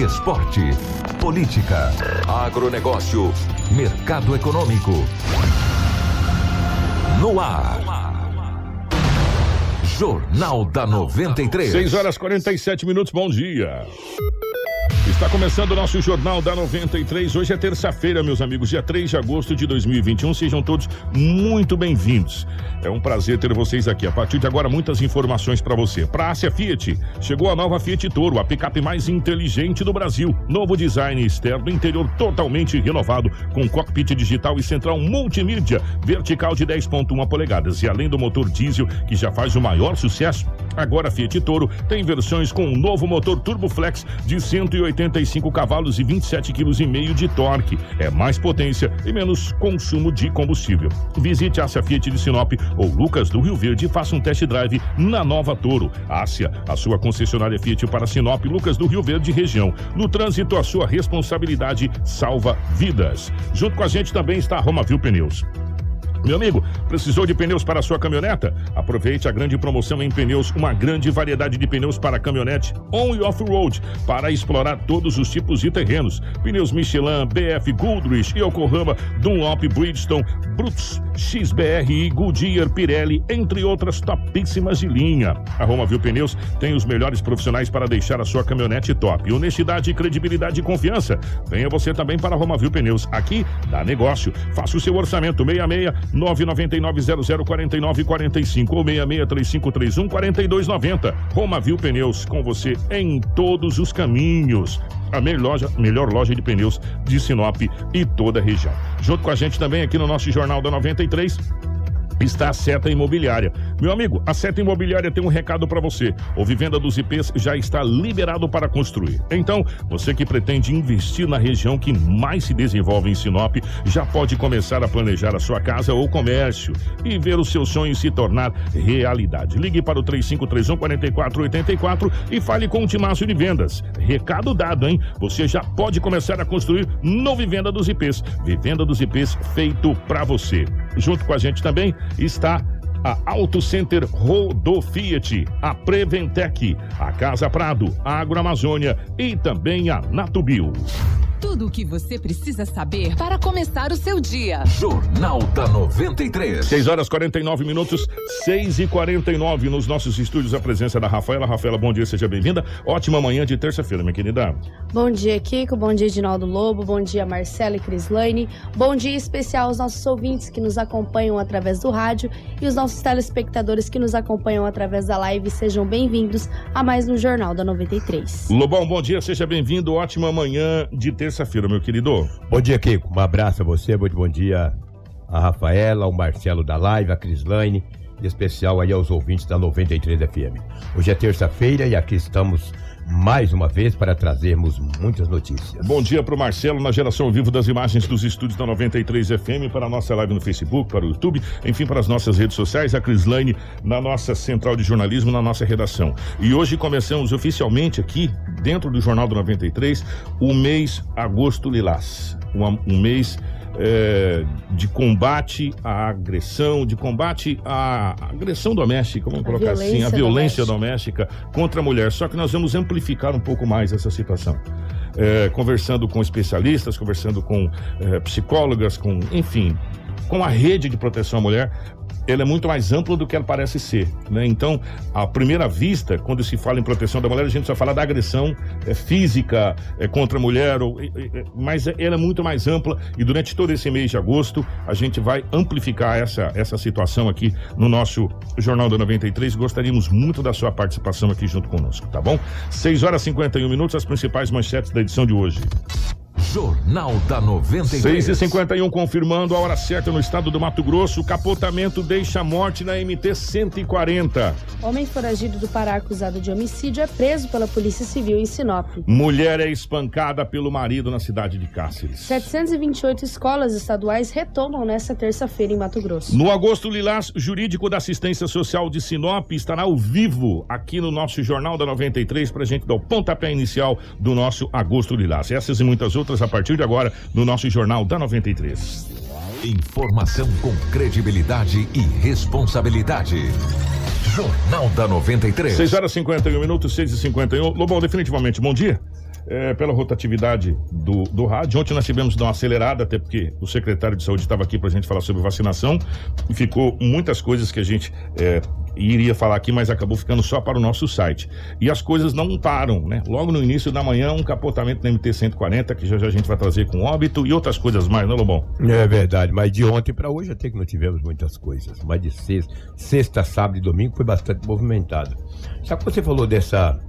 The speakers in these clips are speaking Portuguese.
esporte, política, agronegócio, mercado econômico. No ar. Jornal da 93. 6 horas 47 minutos, bom dia. Está começando o nosso Jornal da 93. Hoje é terça-feira, meus amigos, dia 3 de agosto de 2021. Sejam todos muito bem-vindos. É um prazer ter vocês aqui. A partir de agora, muitas informações para você. Para a Fiat, chegou a nova Fiat Toro, a picape mais inteligente do Brasil. Novo design externo, interior totalmente renovado, com cockpit digital e central multimídia, vertical de 10,1 polegadas. E além do motor diesel, que já faz o maior sucesso, agora a Fiat Toro tem versões com um novo motor Turbo Flex de 185 cavalos e 27,5 kg de torque. É mais potência e menos consumo de combustível. Visite a Fiat de Sinop ou Lucas do Rio Verde e faça um test drive na nova Toro. Ásia, a sua concessionária Fiat para Sinop, Lucas do Rio Verde região. No trânsito, a sua responsabilidade salva vidas. Junto com a gente também está a Romavil Pneus. Meu amigo, precisou de pneus para a sua caminhoneta? Aproveite a grande promoção em pneus, uma grande variedade de pneus para caminhonete on e off-road, para explorar todos os tipos de terrenos. Pneus Michelin, BF Goodrich, Yokohama, Dunlop, Bridgestone, Brutus, XBRI, Goodyear, Pirelli, entre outras topíssimas de linha. A Roma Viu Pneus tem os melhores profissionais para deixar a sua caminhonete top. Honestidade, credibilidade e confiança. Venha você também para a Roma Viu Pneus. Aqui dá negócio. Faça o seu orçamento 66 999-0049-45 ou 663531-4290. Roma Viu Pneus, com você em todos os caminhos. A melhor loja, melhor loja de pneus de Sinop e toda a região. Junto com a gente também aqui no nosso Jornal da 93 está a Seta Imobiliária. Meu amigo, a Seta Imobiliária tem um recado para você. O Vivenda dos IPs já está liberado para construir. Então, você que pretende investir na região que mais se desenvolve em Sinop, já pode começar a planejar a sua casa ou comércio e ver o seu sonho se tornar realidade. Ligue para o 3531 4484 e fale com o Timácio de Vendas. Recado dado, hein? Você já pode começar a construir no Vivenda dos IPs. Vivenda dos IPs feito para você. Junto com a gente também está a Auto Center Rodo Fiat, a Preventec, a Casa Prado, a Agroamazônia e também a Natubio. Tudo o que você precisa saber para começar o seu dia. Jornal da 93. 6 horas 49 minutos, 6 e 49 nos nossos estúdios. A presença da Rafaela. Rafaela, bom dia, seja bem-vinda. Ótima manhã de terça-feira, minha querida. Bom dia, Kiko. Bom dia, Edinaldo Lobo. Bom dia, Marcela e Crislane. Bom dia especial aos nossos ouvintes que nos acompanham através do rádio e os nossos telespectadores que nos acompanham através da live. Sejam bem-vindos a mais um Jornal da 93. Lobão, bom dia, seja bem-vindo. Ótima manhã de terça-feira meu querido. Bom dia, Kiko. Um abraço a você, muito bom dia a Rafaela, ao Marcelo da Live, a Crislaine, e especial aí aos ouvintes da 93 FM. Hoje é terça-feira e aqui estamos mais uma vez para trazermos muitas notícias. Bom dia para o Marcelo na geração vivo das imagens dos estúdios da 93 FM para a nossa live no Facebook, para o YouTube, enfim, para as nossas redes sociais, a Crislaine na nossa central de jornalismo, na nossa redação. E hoje começamos oficialmente aqui, dentro do Jornal do 93, o mês Agosto Lilás. Um, um mês é, de combate à agressão, de combate à agressão doméstica, vamos a colocar assim, a violência doméstica. doméstica contra a mulher. Só que nós vamos amplificar um pouco mais essa situação. É, conversando com especialistas, conversando com é, psicólogas, com, enfim, com a rede de proteção à mulher, ela é muito mais ampla do que ela parece ser. Né? Então, à primeira vista, quando se fala em proteção da mulher, a gente só fala da agressão é, física é, contra a mulher, ou, é, mas ela é muito mais ampla e durante todo esse mês de agosto a gente vai amplificar essa, essa situação aqui no nosso Jornal da 93. Gostaríamos muito da sua participação aqui junto conosco, tá bom? 6 horas e 51 minutos, as principais manchetes da edição de hoje. Jornal da 93. 6 e 51 confirmando a hora certa no estado do Mato Grosso. O capotamento deixa morte na MT 140. Homem foragido do Pará acusado de homicídio é preso pela Polícia Civil em Sinop. Mulher é espancada pelo marido na cidade de Cáceres. 728 escolas estaduais retomam nesta terça-feira em Mato Grosso. No agosto Lilás, jurídico da assistência social de Sinop estará ao vivo aqui no nosso Jornal da 93 para gente dar o pontapé inicial do nosso agosto Lilás. Essas e muitas outras a partir de agora no nosso Jornal da 93. Informação com credibilidade e responsabilidade. Jornal da 93. 6 horas e 51 minutos, 6 e 51 Lobão, definitivamente, bom dia. É, pela rotatividade do, do rádio. Ontem nós tivemos dar uma acelerada, até porque o secretário de saúde estava aqui para a gente falar sobre vacinação e ficou muitas coisas que a gente é, iria falar aqui, mas acabou ficando só para o nosso site. E as coisas não param, né? Logo no início da manhã, um capotamento na MT-140, que já, já a gente vai trazer com óbito e outras coisas mais, né, Lobão? É verdade, mas de ontem para hoje até que não tivemos muitas coisas. Mas de sexta, sexta, sábado e domingo foi bastante movimentado. Sabe que você falou dessa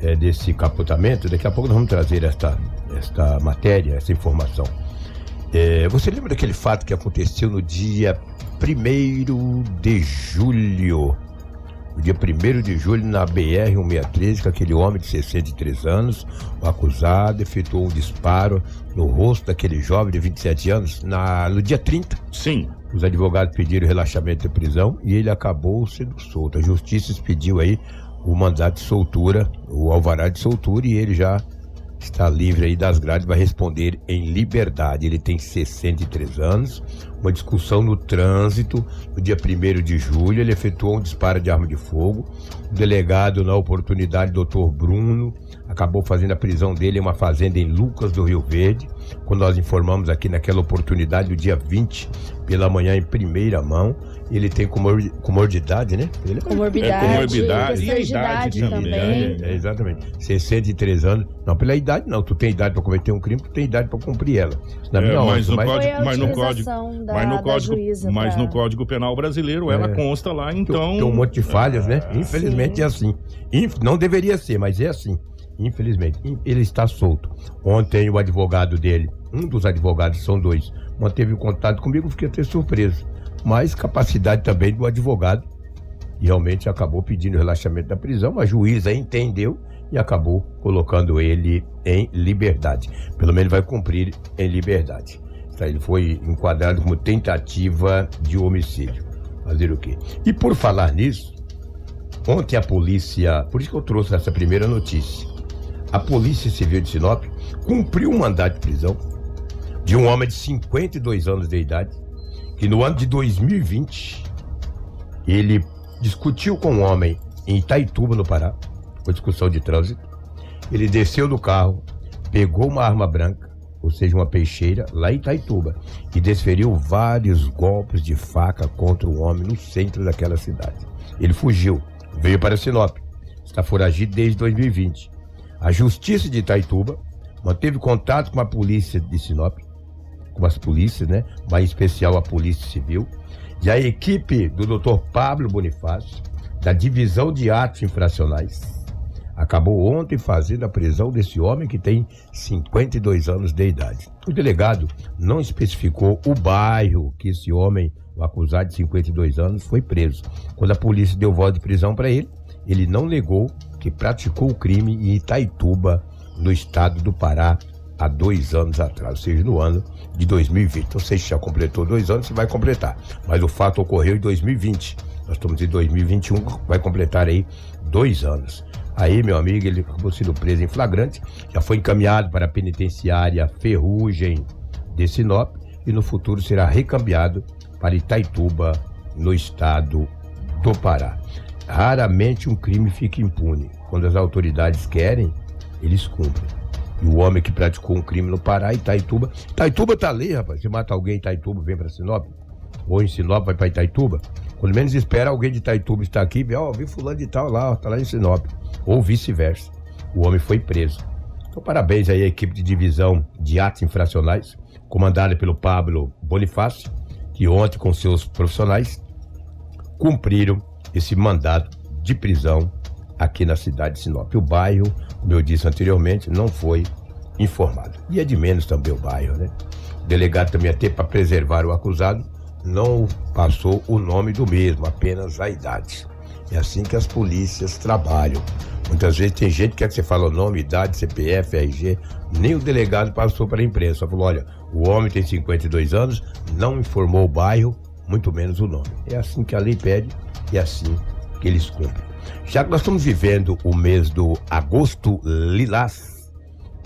é, desse capotamento? Daqui a pouco nós vamos trazer esta, esta matéria, essa informação. É, você lembra daquele fato que aconteceu no dia 1 de julho? No dia 1 de julho, na BR-163, com aquele homem de 63 anos, o acusado efetuou um disparo no rosto daquele jovem de 27 anos na, no dia 30. Sim. Os advogados pediram relaxamento de prisão e ele acabou sendo solto. A justiça expediu aí o mandato de soltura, o alvará de soltura, e ele já está livre aí das grades, vai responder em liberdade. Ele tem 63 anos. Uma discussão no trânsito, no dia 1 de julho, ele efetuou um disparo de arma de fogo. O delegado, na oportunidade, doutor Bruno, acabou fazendo a prisão dele em uma fazenda em Lucas do Rio Verde. Quando nós informamos aqui naquela oportunidade, o dia 20, pela manhã, em primeira mão. Ele tem comor comorbidade, né? Ele Comorbidade, É, comorbidade e a de idade idade também, também. né? É, exatamente. 63 anos. Não, pela idade não. Tu tem idade para cometer um crime, tu tem idade para cumprir ela. Na É, minha mas, onda, no código, mas no código, da- mas no código, juíza mas pra- no código penal brasileiro ela É. consta lá, tem, então. tem um monte de falhas, né? É. Infelizmente é assim. Inf- não deveria ser, mas é assim. Infelizmente. In- Ele está solto. Ontem o advogado dele, um dos advogados, são dois, manteve o contato comigo, fiquei até surpreso. Mas capacidade também do advogado. E realmente acabou pedindo relaxamento da prisão. A juíza entendeu e acabou colocando ele em liberdade. Pelo menos vai cumprir em liberdade. Ele foi enquadrado como tentativa de homicídio. Fazer o quê? E por falar nisso, ontem a polícia, por isso que eu trouxe essa primeira notícia. A Polícia Civil de Sinop cumpriu um mandado de prisão de um homem de 52 anos de idade, que no ano de 2020 ele discutiu com um homem em Itaituba, no Pará, com discussão de trânsito. Ele desceu do carro, pegou uma arma branca, ou seja, uma peixeira, lá em Itaituba, e desferiu vários golpes de faca contra o homem no centro daquela cidade. Ele fugiu, veio para Sinop, está foragido desde 2020. A Justiça de Itaituba manteve contato com a polícia de Sinop, com as polícias, né? Mas em especial a Polícia Civil, e a equipe do Dr. Pablo Bonifácio, da Divisão de Atos Infracionais, acabou ontem fazendo a prisão desse homem que tem 52 anos de idade. O delegado não especificou o bairro que esse homem, o acusado de 52 anos, foi preso. Quando a polícia deu voz de prisão para ele, ele não negou que praticou o crime em Itaituba, no estado do Pará, há dois anos atrás, ou seja, no ano de 2020. Não sei se já completou dois anos, se vai completar. Mas o fato ocorreu em 2020. Nós estamos em 2021, vai completar aí dois anos. Aí, meu amigo, ele acabou sendo preso em flagrante, já foi encaminhado para a penitenciária Ferrugem de Sinop e no futuro será recambiado para Itaituba, no estado do Pará. Raramente um crime fica impune. Quando as autoridades querem, eles cumprem. E o homem que praticou um crime no Pará, Itaituba. Itaituba tá ali, rapaz. Se mata alguém em Itaituba, vem para Sinop. Ou em Sinop, vai para Itaituba. Quando menos espera, alguém de Itaituba está aqui, vê, ó, vi fulano de tal lá, ó, tá lá em Sinop. Ou vice-versa. O homem foi preso. Então, parabéns aí à equipe de divisão de atos infracionais, comandada pelo Pablo Bonifácio, que ontem, com seus profissionais, cumpriram esse mandado de prisão aqui na cidade de Sinop. O bairro, como eu disse anteriormente, não foi informado. E é de menos também o bairro, né? O delegado também até para preservar o acusado não passou o nome do mesmo, apenas a idade. É assim que as polícias trabalham. Muitas vezes tem gente que quer que você fale o nome, idade, CPF, RG, nem o delegado passou para a imprensa. Falou: olha, o homem tem 52 anos, não informou o bairro, muito menos o nome. É assim que a lei pede e é assim que eles cumprem. Já que nós estamos vivendo o mês do agosto lilás,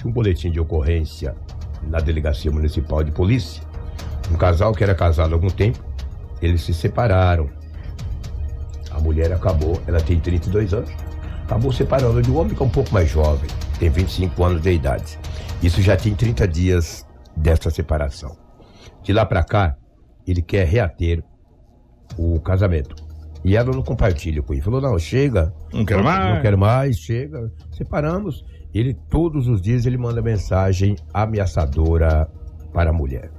um boletim de ocorrência na Delegacia Municipal de Polícia. Um casal que era casado há algum tempo, eles se separaram. A mulher acabou, ela tem 32 anos, acabou separando de um homem que é um pouco mais jovem, tem 25 anos de idade. Isso já tem 30 dias dessa separação. De lá para cá, ele quer reater o casamento. E ela não compartilha com ele. Falou, não, chega. Não quero mais. Não quero mais, chega. Separamos. Ele, todos os dias, ele manda mensagem ameaçadora para a mulher.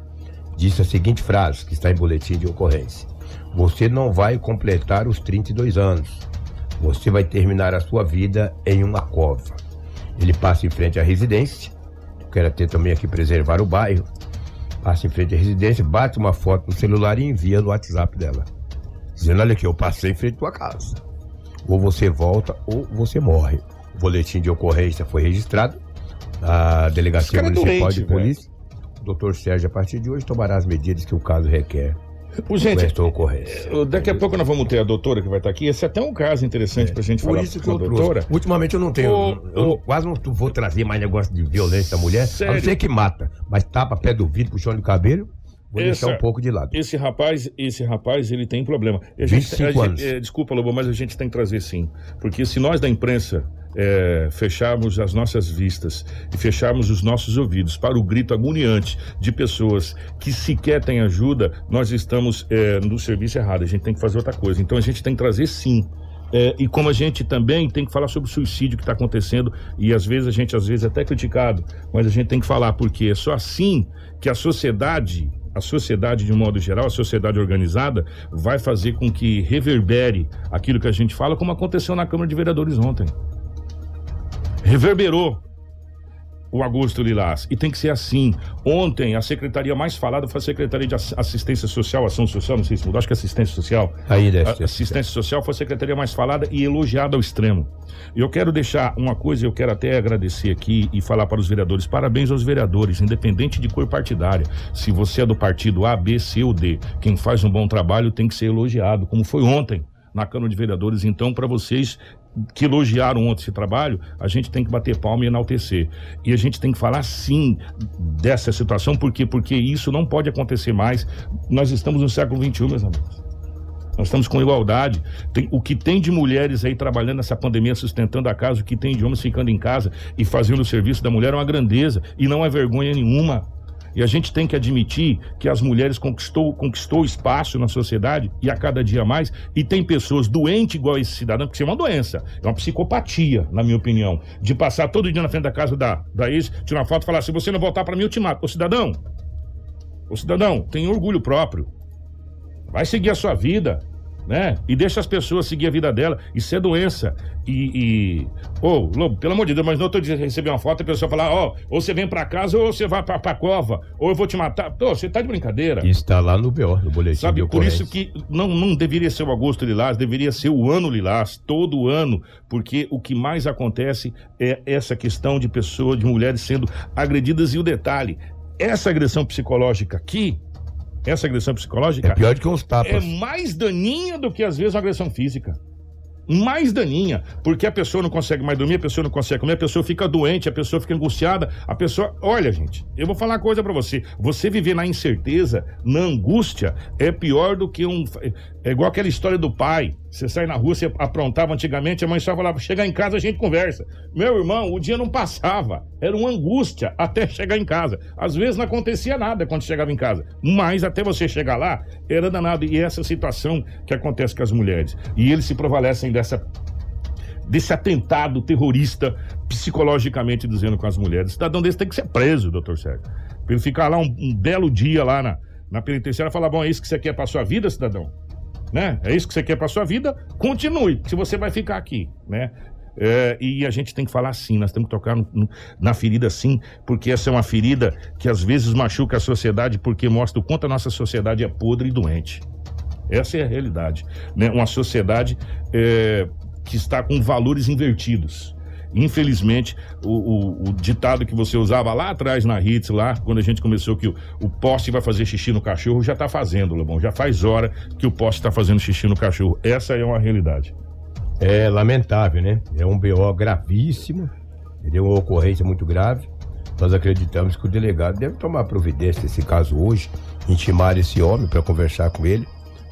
Disse a seguinte frase, que está em boletim de ocorrência. Você não vai completar os 32 anos. Você vai terminar a sua vida em uma cova. Ele passa em frente à residência. Quero até também aqui preservar o bairro. Passa em frente à residência, bate uma foto no celular e envia no WhatsApp dela dizendo: Olha aqui, eu passei em frente à tua casa. Ou você volta ou você morre. O boletim de ocorrência foi registrado na Delegacia é Municipal doente, de Polícia. O doutor Sérgio, a partir de hoje, tomará as medidas que o caso requer. Ô, gente, ocorrência. eh, daqui a pouco nós vamos ter a doutora que vai estar aqui. Esse é até um caso interessante pra gente Por falar isso que com a doutora. trouxe. Ultimamente eu não tenho. Ô, eu ô. quase não vou trazer mais negócio de violência da mulher. A Sério? não ser que mata. Mas tapa pé do vidro, puxão de cabelo, vou Essa- deixar um pouco de lado. Esse rapaz, esse rapaz, ele tem problema. A gente- 25 a anos. eh, desculpa, Lobo, mas a gente tem que trazer sim. Porque se nós da imprensa eh, fecharmos as nossas vistas e fecharmos os nossos ouvidos para o grito agoniante de pessoas que sequer têm ajuda, nós estamos eh, no serviço errado. A gente tem que fazer outra coisa. Então a gente tem que trazer sim. É, e como a gente também tem que falar sobre o suicídio que está acontecendo, e às vezes a gente às vezes é até criticado, mas a gente tem que falar, porque é só assim que a sociedade, a sociedade de um modo geral, a sociedade organizada, vai fazer com que reverbere aquilo que a gente fala, como aconteceu na Câmara de Vereadores ontem. Reverberou o Agosto Lilás. E tem que ser assim. Ontem, a secretaria mais falada foi a Secretaria de Ass- Assistência Social, Ação Social, não sei se mudou, acho que é Assistência Social. Ainda é A- assistência social foi a secretaria mais falada e elogiada ao extremo. E eu quero deixar uma coisa, eu quero até agradecer aqui e falar para os vereadores. Parabéns aos vereadores, independente de cor partidária. Se você é do partido A, B, C ou D, quem faz um bom trabalho tem que ser elogiado, como foi ontem na Câmara de Vereadores. Então, para vocês que elogiaram ontem esse trabalho, a gente tem que bater palma e enaltecer. E a gente tem que falar sim dessa situação, por quê? Porque isso não pode acontecer mais. Nós estamos no século XXI, meus amigos. Nós estamos com igualdade. Tem- o que tem de mulheres aí trabalhando nessa pandemia, sustentando a casa, o que tem de homens ficando em casa e fazendo o serviço da mulher é uma grandeza e não é vergonha nenhuma. E a gente tem que admitir que as mulheres conquistou, conquistou espaço na sociedade e a cada dia mais. E tem pessoas doentes igual esse cidadão, porque isso é uma doença, é uma psicopatia, na minha opinião, de passar todo dia na frente da casa da, da ex, tirar uma foto e falar: se você não voltar para mim, eu te mato. Ô cidadão, ô cidadão, tem orgulho próprio. Vai seguir a sua vida, né? E deixa as pessoas seguir a vida dela. Isso é doença. E. e... Ô, Lobo, pelo amor de Deus, mas não tô dizendo receber uma foto e a pessoa falar, ó, ou você vem pra casa ou você vai pra, pra cova, ou eu vou te matar. Pô, você tá de brincadeira. Está lá no BO, no boletim Sabe, por isso que não, não deveria ser o agosto lilás, deveria ser o ano lilás, todo ano, porque o que mais acontece é essa questão de pessoas, de mulheres sendo agredidas. E o detalhe, essa agressão psicológica aqui, essa agressão psicológica É pior do que uns é tapas. mais daninha do que às vezes uma agressão física. Mais daninha, porque a pessoa não consegue mais dormir, a pessoa não consegue comer, a pessoa fica doente, a pessoa fica angustiada, a pessoa. Olha, gente, eu vou falar uma coisa pra você. Você viver na incerteza, na angústia, é pior do que um. É igual aquela história do pai. Você sai na rua, você aprontava antigamente, a mãe só falava: chegar em casa a gente conversa. Meu irmão, o dia não passava. Era uma angústia até chegar em casa. Às vezes não acontecia nada quando chegava em casa. Mas até você chegar lá, era danado. E essa situação que acontece com as mulheres. E eles se prevalecem dessa desse atentado terrorista psicologicamente dizendo com as mulheres. Cidadão desse tem que ser preso, doutor Sérgio. Pra ele ficar lá um, um belo dia lá na, na penitenciária e falar: bom, é isso que você quer pra sua vida, cidadão? Né? É isso que você quer pra sua vida? Continue, se você vai ficar aqui, né? É, e a gente tem que falar assim, nós temos que tocar no- na ferida sim, porque essa é uma ferida que às vezes machuca a sociedade porque mostra o quanto a nossa sociedade é podre e doente. Essa é a realidade. Né? Uma sociedade é, que está com valores invertidos. Infelizmente, o, o- o ditado que você usava lá atrás na Hits, lá, quando a gente começou que o, o poste vai fazer xixi no cachorro, já está fazendo, Lobão. Já faz hora que o poste está fazendo xixi no cachorro. Essa é uma realidade. É lamentável, né? É um BO gravíssimo, entendeu? Uma ocorrência muito grave. Nós acreditamos que o delegado deve tomar providência nesse caso hoje, intimar esse homem para conversar com ele.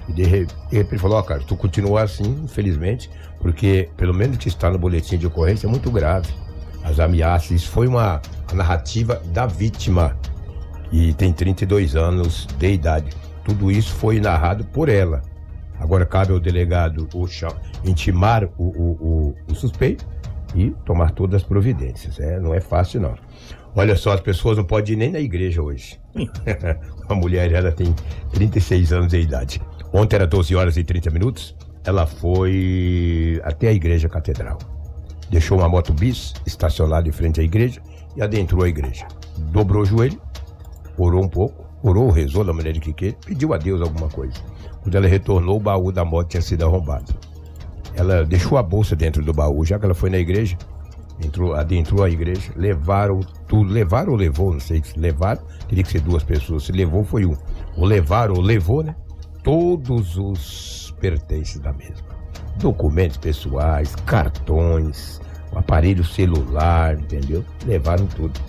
E de re- de repente ele falou, ó, cara, tu continua assim, infelizmente, porque pelo menos que está no boletim de ocorrência é muito grave. As ameaças, isso foi uma narrativa da vítima, e tem 32 anos de idade. Tudo isso foi narrado por ela. Agora cabe ao delegado o cha- intimar o, o- o- o suspeito e tomar todas as providências. É, não é fácil, não. Olha só, as pessoas não podem ir nem na igreja hoje. A mulher, ela tem 36 anos de idade. Ontem era 12 horas e 30 minutos. Ela foi até a igreja catedral. Deixou uma moto bis estacionada em frente à igreja e adentrou a igreja. Dobrou o joelho, orou um pouco, orou, rezou da maneira que quer, pediu a Deus alguma coisa. Quando ela retornou, o baú da moto tinha sido arrombado. Ela deixou a bolsa dentro do baú, já que ela foi na igreja, entrou, adentrou a igreja, levaram tudo, levaram ou levou, não sei se levaram, teria que ser duas pessoas, se levou foi um. Ou levaram ou levou, né? Todos os pertences da mesma. Documentos pessoais, cartões, aparelho celular, entendeu? Levaram tudo.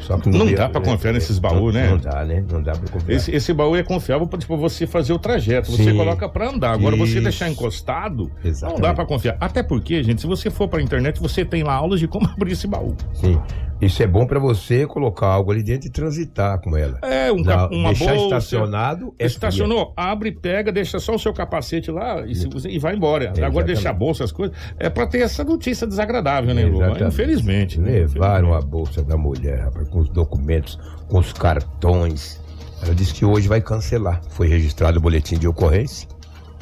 Só que Não deu- dá pra confiar nesses baús, não- né? Não dá, né? Não dá pra confiar. Esse, esse baú é confiável para tipo, você fazer o trajeto. Você Sim. coloca para andar. Agora, você Isso. deixar encostado, não Exatamente. dá para confiar. Até porque, gente, se você for para internet, você tem lá aulas de como abrir esse baú. Sim. Isso é bom pra você colocar algo ali dentro e transitar com ela. É, um cap- uma deixar bolsa. estacionado é Estacionou, abre, pega, deixa só o seu capacete lá e, se e vai embora. Agora Exatamente. deixar a bolsa, as coisas. É para ter essa notícia desagradável, né, Lu? Infelizmente. né? Levaram a bolsa da mulher, rapaz, com os documentos, com os cartões. Ela disse que hoje vai cancelar. Foi registrado o boletim de ocorrência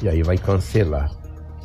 e aí vai cancelar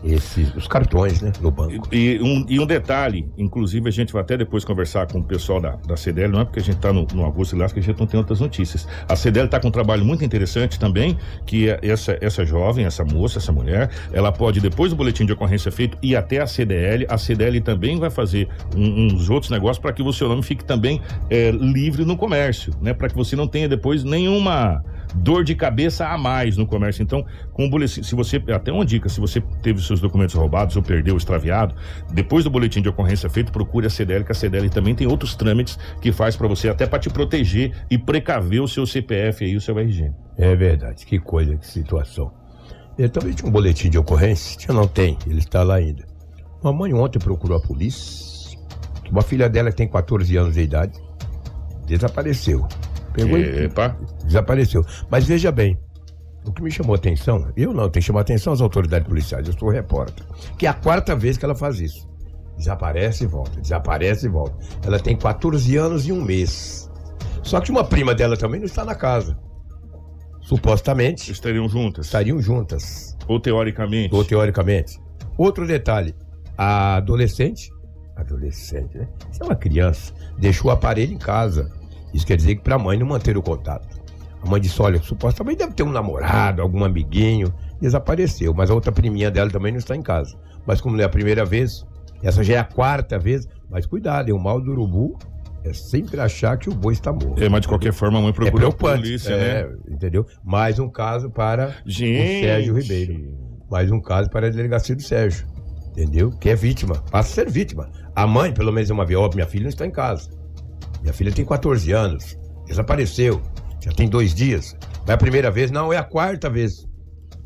esses, os cartões, né, no banco. E um, e um detalhe, inclusive a gente vai até depois conversar com o pessoal da, da CDL, não é porque a gente está no, no Augusto Vilas que a gente não tem outras notícias. A CDL está com um trabalho muito interessante também, que é essa, essa jovem, essa moça, essa mulher, ela pode, depois do boletim de ocorrência feito, ir até a CDL. A CDL também vai fazer um- uns outros negócios para que o seu nome fique também é, livre no comércio, né? Para que você não tenha depois nenhuma dor de cabeça a mais no comércio. Então, com o boletim, se você, até uma dica, se você teve seus documentos roubados ou perdeu, extraviado, depois do boletim de ocorrência feito, procure a CDL, que a CDL também tem outros trâmites que faz para você, até para te proteger e precaver o seu CPF e o seu RG. É verdade, que coisa, que situação. Ele também tinha um boletim de ocorrência? Tinha, não tem, ele está lá ainda. Mamãe ontem procurou a polícia, uma filha dela que tem 14 anos de idade desapareceu. Pegou e desapareceu. Mas veja bem, o que me chamou a atenção, eu não, tem que chamar atenção as autoridades policiais, eu sou repórter, que é a quarta vez que ela faz isso. Desaparece e volta, desaparece e volta. Ela tem 14 anos e um mês. Só que uma prima dela também não está na casa. Supostamente Estariam juntas. estariam juntas, Ou teoricamente. ou teoricamente. Outro detalhe, a adolescente, adolescente, né? Isso é uma criança, deixou o aparelho em casa. Isso quer dizer que para a mãe não manter o contato. A mãe disse: olha, supostamente deve ter um namorado, algum amiguinho. Desapareceu, mas a outra priminha dela também não está em casa. Mas como não é a primeira vez, essa já é a quarta vez. Mas cuidado, hein? o mal do urubu é sempre achar que o boi está morto. É, mas de qualquer forma, a mãe É procurou a preocupante, polícia, é, né? entendeu? Mais um caso para Gente. o Sérgio Ribeiro. Mais um caso para a delegacia do Sérgio. Entendeu? Que é vítima. Passa a ser vítima. A mãe, pelo menos, é uma vez, ó, minha filha não está em casa. Minha filha tem 14 anos. Desapareceu. Já tem dois dias. Não é a primeira vez, não, é a quarta vez.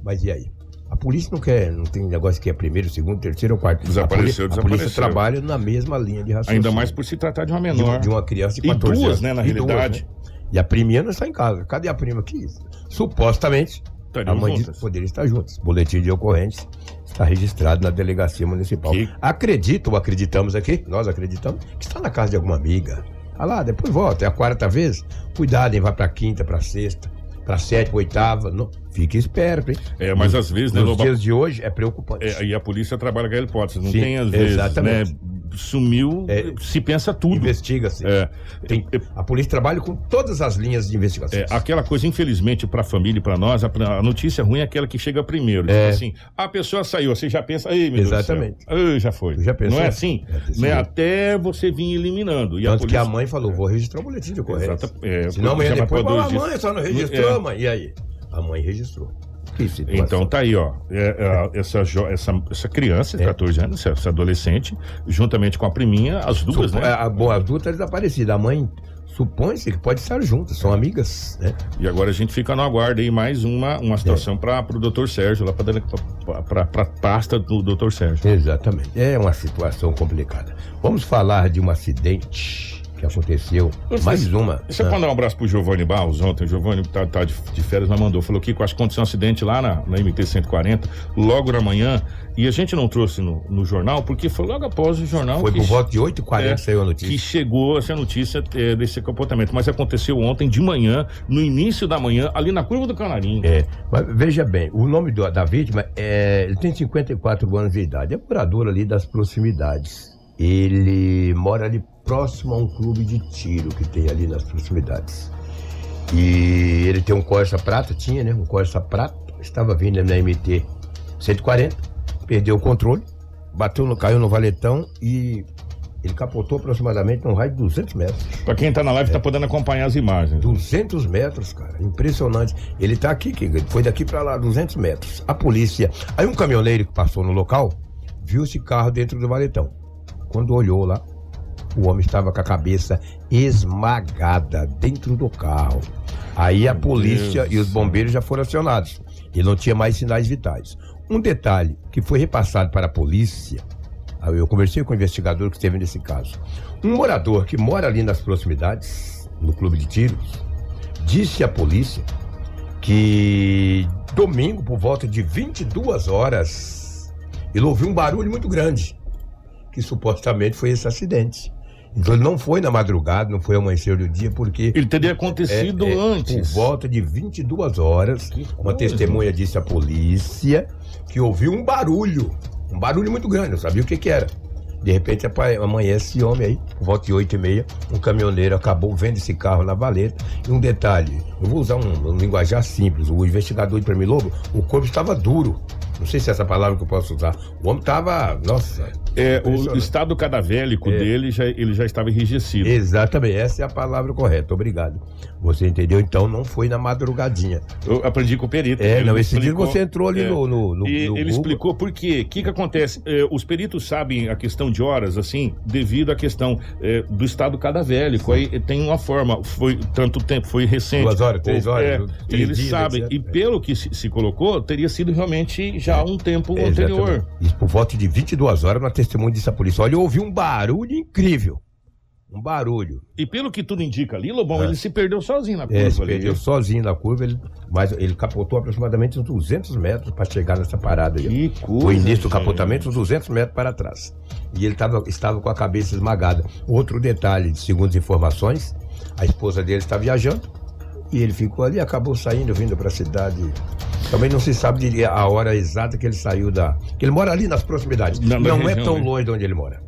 Mas e aí? A polícia não quer, não tem negócio que é primeiro, segundo, terceiro ou quarto. Desapareceu, a polícia, a polícia desapareceu. trabalha na mesma linha de raciocínio. Ainda mais por se tratar de uma de, menor. uma- de uma criança de E 14 duas, anos. né, na E duas, realidade. né? E a priminha não está em casa. Cadê a prima que isso? Supostamente, Estariam a mãe juntas. poderia estar juntas. Boletim de ocorrência está registrado na delegacia municipal. Que- Acredito, ou acreditamos aqui, nós acreditamos, que está na casa de alguma amiga. Ah lá, depois volta, é a quarta vez. Cuidado, hein? Vai pra quinta, pra sexta. para sétima, oitava. Não, fique esperto, hein? É, mas às vezes, né, Nos Lobo? dias de hoje é preocupante. É, e a polícia trabalha com a hipótese. Não Sim, tem, às vezes, exatamente. né? Sumiu, É. se pensa tudo. Investiga-se. É, Tem- a polícia trabalha com todas as linhas de investigação. É, aquela coisa, infelizmente, para a família e para nós, a, a notícia ruim é aquela que chega primeiro. É. Tipo assim, a pessoa saiu, você já pensa, ei, meu Exatamente. Deus do céu. Já foi. Já pensou? Não é assim? É né? Até você vir eliminando. E a Tanto que polícia... a mãe falou, vou registrar o boletim de ocorrência. Exata- é, Senão amanhã depois, pra "Pô, dois a dias." mãe só não registrou, É. mãe. E aí? A mãe registrou. Que situação. Então tá aí, ó. É, é, essa, essa, essa criança de É. 14 anos, essa, adolescente, juntamente com a priminha, as duas, Supo- né? a, bom, as duas estão desaparecidas. A mãe supõe-se que pode estar juntas, são amigas, né? E agora a gente fica no aguardo aí mais uma, uma situação É. para o doutor Sérgio, lá para a pasta do doutor Sérgio. Exatamente. É uma situação complicada. Vamos falar de um acidente que aconteceu. Mais uma. Deixa eu Ah, mandar um abraço pro Giovanni Barros ontem. O Giovanni tá, tá de, de férias, mas mandou. Falou que que aconteceu um acidente lá na, na MT-140, logo na manhã. E a gente não trouxe no, no jornal, porque foi logo após o jornal Foi que, por volta de 8h40 É, saiu a que notícia. chegou essa notícia é, desse comportamento. Mas aconteceu ontem de manhã, no início da manhã, ali na curva do Canarinho. É, mas veja bem, o nome do- da vítima é. Ele tem 54 anos de idade, é morador ali das proximidades. Ele mora ali próximo a um clube de tiro que tem ali nas proximidades. E ele tem um Corsa prata, tinha, né? Um Corsa prata, estava vindo na MT 140, perdeu o controle, bateu no, caiu no valetão e ele capotou aproximadamente num raio de 200 metros. Pra quem tá na live, tá podendo acompanhar as imagens. 200 metros, cara. Impressionante. Ele tá aqui, que foi daqui pra lá, 200 metros. A polícia. Aí um caminhoneiro que passou no local viu esse carro dentro do valetão. Quando olhou lá, o homem estava com a cabeça esmagada dentro do carro. Aí a Meu polícia Deus e os bombeiros já foram acionados. Ele não tinha mais sinais vitais. Um detalhe que foi repassado para a polícia. Eu conversei com o investigador que esteve nesse caso. Um morador que mora ali nas proximidades, no clube de tiros, disse à polícia que domingo, por volta de 22 horas, ele ouviu um barulho muito grande, que supostamente foi esse acidente. Então ele não foi na madrugada, não foi amanhecer do dia, porque Ele teria acontecido é, é, antes. Por volta de 22 horas, uma testemunha disse à polícia que ouviu um barulho. Um barulho muito grande, não sabia o que, que era. De repente amanhece esse homem aí, por volta de 8 e meia, um caminhoneiro acabou vendo esse carro na valeta. E um detalhe, eu vou usar um, um linguajar simples, o investigador de Prêmio Lobo, o corpo estava duro. Não sei se é essa palavra que eu posso usar. O homem estava, nossa. É, o estado cadavélico É. dele já, ele já estava enrijecido. Exatamente, essa é a palavra correta, obrigado. Você entendeu? Então não foi na madrugadinha. Eu aprendi com o perito. É, não, esse dia explicou- você entrou ali é. no, no, no, E no ele Google. explicou por quê. O que, que acontece? É, os peritos sabem a questão de horas, assim, devido à questão é, do estado cadavélico. Aí tem uma forma, foi tanto tempo, foi recente. Duas horas, três horas, é, três eles dias, sabem. etc. E pelo que se, se colocou, teria sido realmente já um tempo É, anterior. Isso por volta de 22 horas, uma testemunha disse à polícia: Olha, eu ouvi um barulho incrível. Um barulho. E pelo que tudo indica ali, Lobão, É. ele se perdeu sozinho na curva É, se ali. perdeu sozinho na curva, ele, mas ele capotou aproximadamente uns 200 metros para chegar nessa parada aí. Que coisa. O início do capotamento, uns 200 metros para trás. E ele tava, estava com a cabeça esmagada. Outro detalhe, segundo as informações, a esposa dele está viajando e ele ficou ali, acabou saindo, vindo para a cidade. Também não se sabe diria, a hora exata que ele saiu da. que ele mora ali nas proximidades. Na- não é tão né? longe de onde ele mora.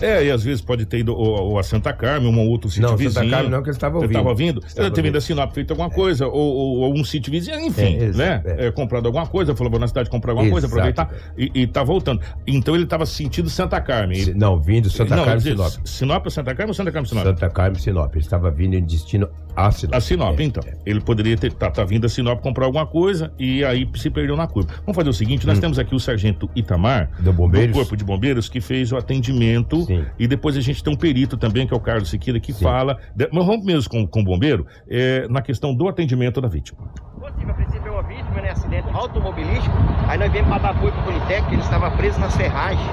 É, e às vezes pode ter ido ou, ou a Santa Carmen, ou um outro sítio Não, vizinho. Santa Carmen não, que ele estava Ele ouvindo. estava vindo? Estava ter vindo a Sinop feito alguma coisa, ou, ou, ou um sítio vizinho, enfim, É, né? é. É, comprado alguma coisa, falou, vou na cidade comprar alguma coisa, Exato, aproveitar, e, e tá voltando. Então ele estava sentindo Santa Carmen. Ele- Não, vindo Santa não, Carmen, Sinop. Sinop é Santa Carmen ou Santa Carmen Sinop? Santa Carmen, Sinop. Ele estava vindo em destino a Sinop. A Sinop, É, então. é. Ele poderia ter tá, tá vindo a Sinop comprar alguma coisa e aí se perdeu na curva. Vamos fazer o seguinte: nós temos aqui o sargento Itamar, Hum. Do Bombeiros? Corpo de Bombeiros, que fez o atendimento. Sim. E depois a gente tem um perito também, que é o Carlos Siqueira, que Sim. fala. de- Mas vamos mesmo com, com o bombeiro, é, na questão do atendimento da vítima. possível. A princípio é uma vítima, né? Acidente automobilístico. Aí nós viemos para dar apoio pro Politec, que ele estava preso nas ferragens.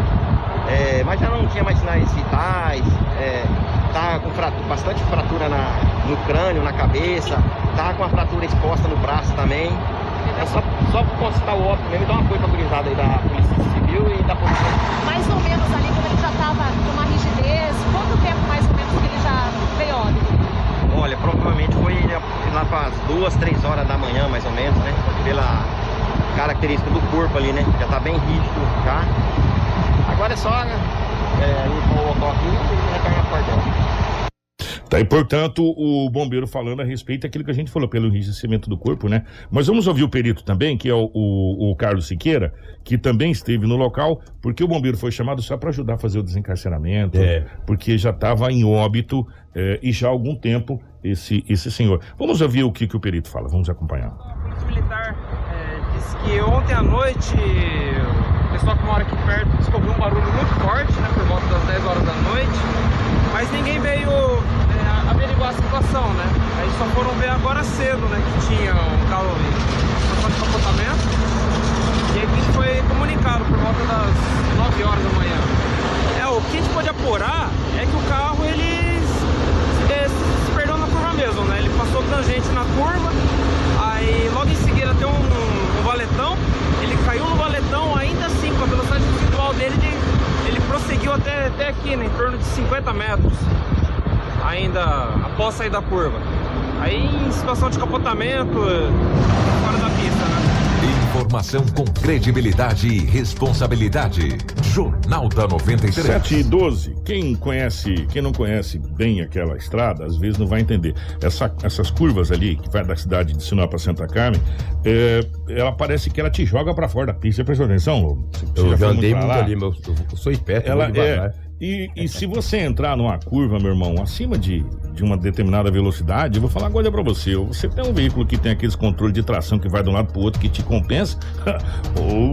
É, mas já não tinha mais sinais vitais. É, tá com fratu- bastante fratura na- no crânio, na cabeça. Tá com a fratura exposta no braço também. É só, só consultar o óbito mesmo e dar um apoio pra gurizada aí da Polícia Civil e da Polícia mais ou menos ali quando ele já estava com uma rigidez, quanto tempo mais ou menos que ele já veio óbito? Olha, provavelmente foi lá para as duas, três horas da manhã, mais ou menos, né? Pela característica do corpo ali, né? Já tá bem rígido já. Agora é só né, é, limpar o local aqui e recarregar a porta. Tá, e portanto, o bombeiro falando a respeito daquilo que a gente falou, pelo enrijecimento do corpo, né? Mas vamos ouvir o perito também, que é o, o, o Carlos Siqueira, que também esteve no local, porque o bombeiro foi chamado só para ajudar a fazer o desencarceramento, É. porque já estava em óbito eh, e já há algum tempo esse, esse senhor. Vamos ouvir o que, que o perito fala, vamos acompanhar. A polícia militar é, disse que ontem à noite o pessoal que mora aqui perto descobriu um barulho muito forte, né, por volta das 10 horas da noite, mas ninguém veio é, averiguar a situação, né? Aí só foram ver agora cedo, né, que tinha um carro situação de capotamento. E aí foi comunicado por volta das 9 horas da manhã. É, o que a gente pode apurar é que o carro ele se perdeu na curva mesmo, né? Ele passou tangente na curva, aí logo em seguida tem um, um valetão, ele caiu no valetão, ainda assim, com a velocidade residual dele, ele, ele prosseguiu até, até aqui, né? Em torno de 50 metros, ainda após sair da curva. Aí em situação de capotamento, fora da pista, né? Informação com credibilidade e responsabilidade. Jornal da 93. 7 e 12. Quem conhece, quem não conhece bem aquela estrada, às vezes não vai entender. Essa- essas curvas ali, que vai da cidade de Sinop a Santa Carmen, é, ela parece que ela te joga pra fora da pista. Prestou atenção, Lobo? Eu já andei pra muito lá? ali, meu, eu sou esperto, Ela é. E, e se você entrar numa curva, meu irmão, acima de, de uma determinada velocidade, eu vou falar uma coisa pra você. Você tem um veículo que tem aqueles controles de tração que vai de um lado pro outro que te compensa, ou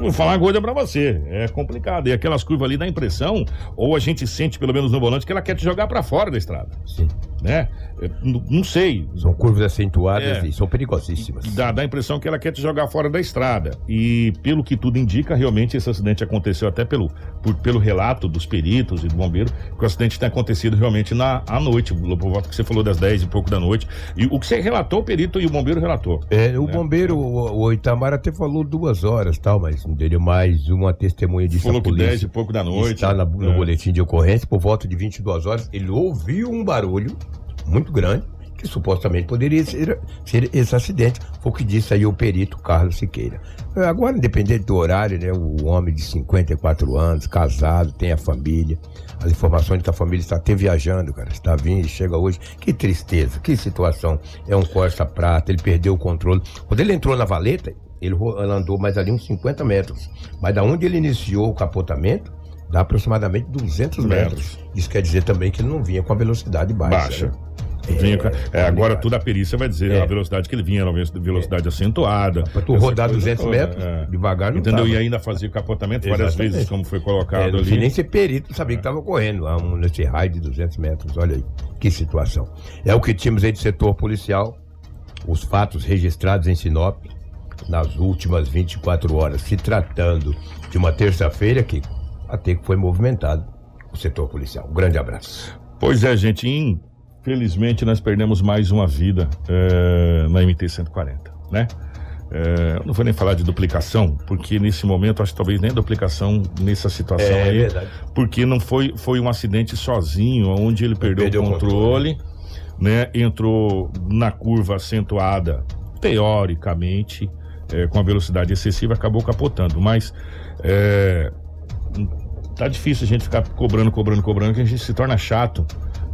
vou falar uma coisa pra você. É complicado. E aquelas curvas ali dá impressão, ou a gente sente, pelo menos no volante, que ela quer te jogar pra fora da estrada. Sim. Né? É, n- não sei. São curvas acentuadas É. e são perigosíssimas. Dá, dá a impressão que ela quer te jogar fora da estrada. E pelo que tudo indica, realmente esse acidente aconteceu até pelo, por- pelo relato dos peritos e do bombeiro, que o acidente tem acontecido realmente na à noite, por volta que você falou das 10 e pouco da noite. E o que você relatou, o perito e o bombeiro relatou. É, o né? bombeiro, o, o Itamar até falou duas horas tal, mas não deu mais uma testemunha disso Falou a que polícia. 10 e pouco da noite. Está na- no É. boletim de ocorrência, por volta de 22 horas, ele ouviu um barulho muito grande, que supostamente poderia ser, ser esse acidente. Foi o que disse aí o perito Carlos Siqueira. Agora, independente do horário, né, o homem de 54 anos, casado, tem a família. As informações de que a família está até viajando, cara. Está vindo, chega hoje. Que tristeza, que situação. É um Corsa Prata, ele perdeu o controle. Quando ele entrou na valeta, ele andou mais ali uns 50 metros. Mas da onde ele iniciou o capotamento, dá aproximadamente 200 metros. Metros. Isso quer dizer também que ele não vinha com a velocidade baixa. Baixa. né? Vinha com- é, agora complicado. tudo a perícia vai dizer É. a velocidade que ele vinha, era uma velocidade acentuada. Pra tu rodar coisa 200 toda, metros, é. devagar não Entendeu? tava. E ainda fazia o capotamento várias Exatamente. vezes, como foi É, colocado ali. nem ser perito, sabia que estava correndo um, nesse raio de 200 metros. Olha aí, que situação. É o que tínhamos aí de setor policial. Os fatos registrados em Sinop nas últimas 24 horas, se tratando de uma terça-feira que até que foi movimentado o setor policial. Um grande abraço. Pois é, gente, infelizmente nós perdemos mais uma vida eh, na MT-140, né? Eu não vou nem falar de duplicação, porque nesse momento acho que talvez nem duplicação nessa situação É aí, verdade. porque não foi, foi um acidente sozinho, onde ele perdeu, perdeu o o controle, né? Entrou na curva acentuada, teoricamente, eh, com a velocidade excessiva, acabou capotando, mas eh, tá difícil a gente ficar cobrando, cobrando, cobrando, que a gente se torna chato,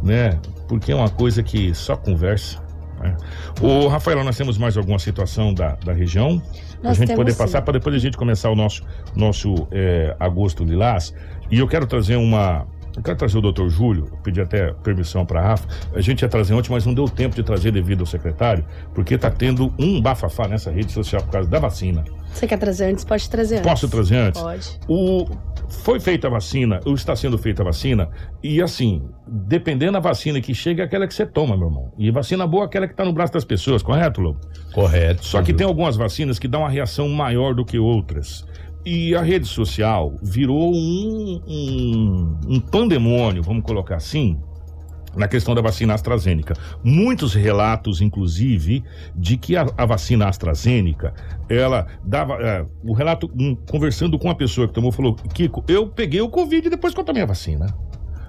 né? Porque é uma coisa que só conversa. Né? Ô, Rafael, nós temos mais alguma situação da, da região? Pra Nós gente poder sim. passar, para depois a gente começar o nosso, nosso é, agosto lilás. E eu quero trazer uma. Eu quero trazer o doutor Júlio, pedi até permissão para a Rafa. A gente ia trazer ontem, mas não deu tempo de trazer devido ao secretário, porque está tendo um bafafá nessa rede social por causa da vacina. Você quer trazer antes? Pode trazer antes. Posso trazer antes? Pode. O, foi feita a vacina, ou está sendo feita a vacina, e assim, dependendo da vacina que chega, é aquela que você toma, meu irmão. E vacina boa é aquela que está no braço das pessoas, correto, Lobo? Correto. Só que tem algumas vacinas que dão uma reação maior do que outras. E a rede social virou um, um, um pandemônio, vamos colocar assim, na questão da vacina AstraZeneca. Muitos relatos, inclusive, de que a, a vacina AstraZeneca, ela dava. é, o relato, um, conversando com uma pessoa que tomou, falou: Kiko, eu peguei o Covid depois que eu tomei a vacina.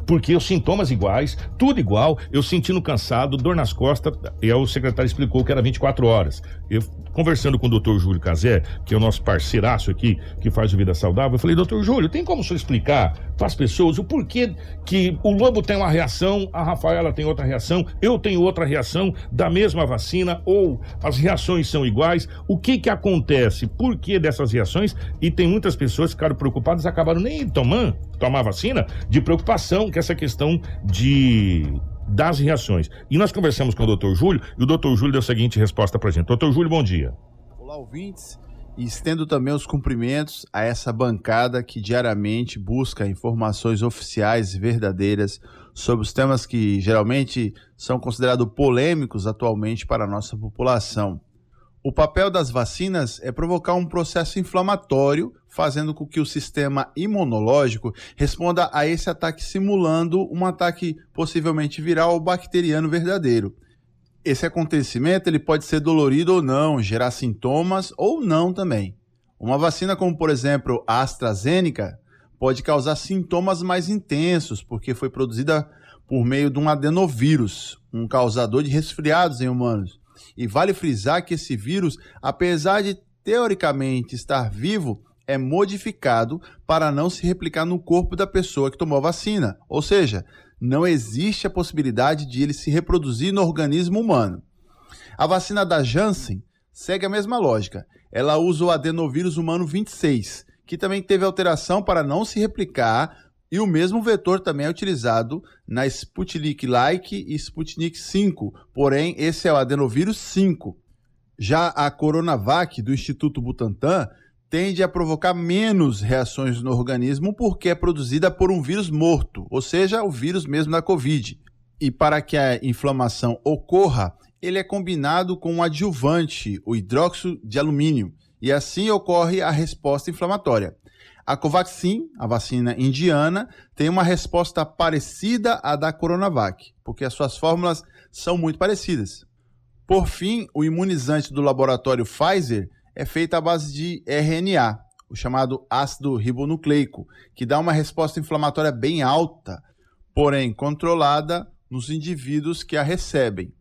porque os sintomas iguais, tudo igual, eu sentindo cansado, dor nas costas, e aí o secretário explicou que era 24 horas. Eu conversando com o doutor Júlio Cazé, que é o nosso parceiraço aqui, que faz o Vida Saudável, eu falei, doutor Júlio, tem como o senhor explicar para as pessoas o porquê que o lobo tem uma reação, a Rafaela tem outra reação, eu tenho outra reação da mesma vacina, ou as reações são iguais, o que que acontece, por que dessas reações, e tem muitas pessoas que ficaram preocupadas, acabaram nem tomando, tomar vacina, de preocupação com essa questão de das reações. E nós conversamos com o doutor Júlio e o doutor Júlio deu a seguinte resposta pra gente. Doutor Júlio, bom dia. Olá, ouvintes. E estendo também os cumprimentos a essa bancada que diariamente busca informações oficiais e verdadeiras sobre os temas que geralmente são considerados polêmicos atualmente para a nossa população. O papel das vacinas é provocar um processo inflamatório, fazendo com que o sistema imunológico responda a esse ataque, simulando um ataque possivelmente viral ou bacteriano verdadeiro. Esse acontecimento ele pode ser dolorido ou não, gerar sintomas ou não também. Uma vacina como, por exemplo, a AstraZeneca pode causar sintomas mais intensos, porque foi produzida por meio de um adenovírus, um causador de resfriados em humanos. E vale frisar que esse vírus, apesar de teoricamente estar vivo, é modificado para não se replicar no corpo da pessoa que tomou a vacina. Ou seja, não existe a possibilidade de ele se reproduzir no organismo humano. A vacina da Janssen segue a mesma lógica. Ela usa o adenovírus humano 26, que também teve alteração para não se replicar, e o mesmo vetor também é utilizado na Sputnik-like e Sputnik 5, porém esse é o adenovírus 5. Já a Coronavac do Instituto Butantan tende a provocar menos reações no organismo porque é produzida por um vírus morto, ou seja, o vírus mesmo da Covid. E para que a inflamação ocorra, ele é combinado com um adjuvante, o hidróxido de alumínio, e assim ocorre a resposta inflamatória. A Covaxin, a vacina indiana, tem uma resposta parecida à da Coronavac, porque as suas fórmulas são muito parecidas. Por fim, o imunizante do laboratório Pfizer é feito à base de RNA, o chamado ácido ribonucleico, que dá uma resposta inflamatória bem alta, porém controlada nos indivíduos que a recebem.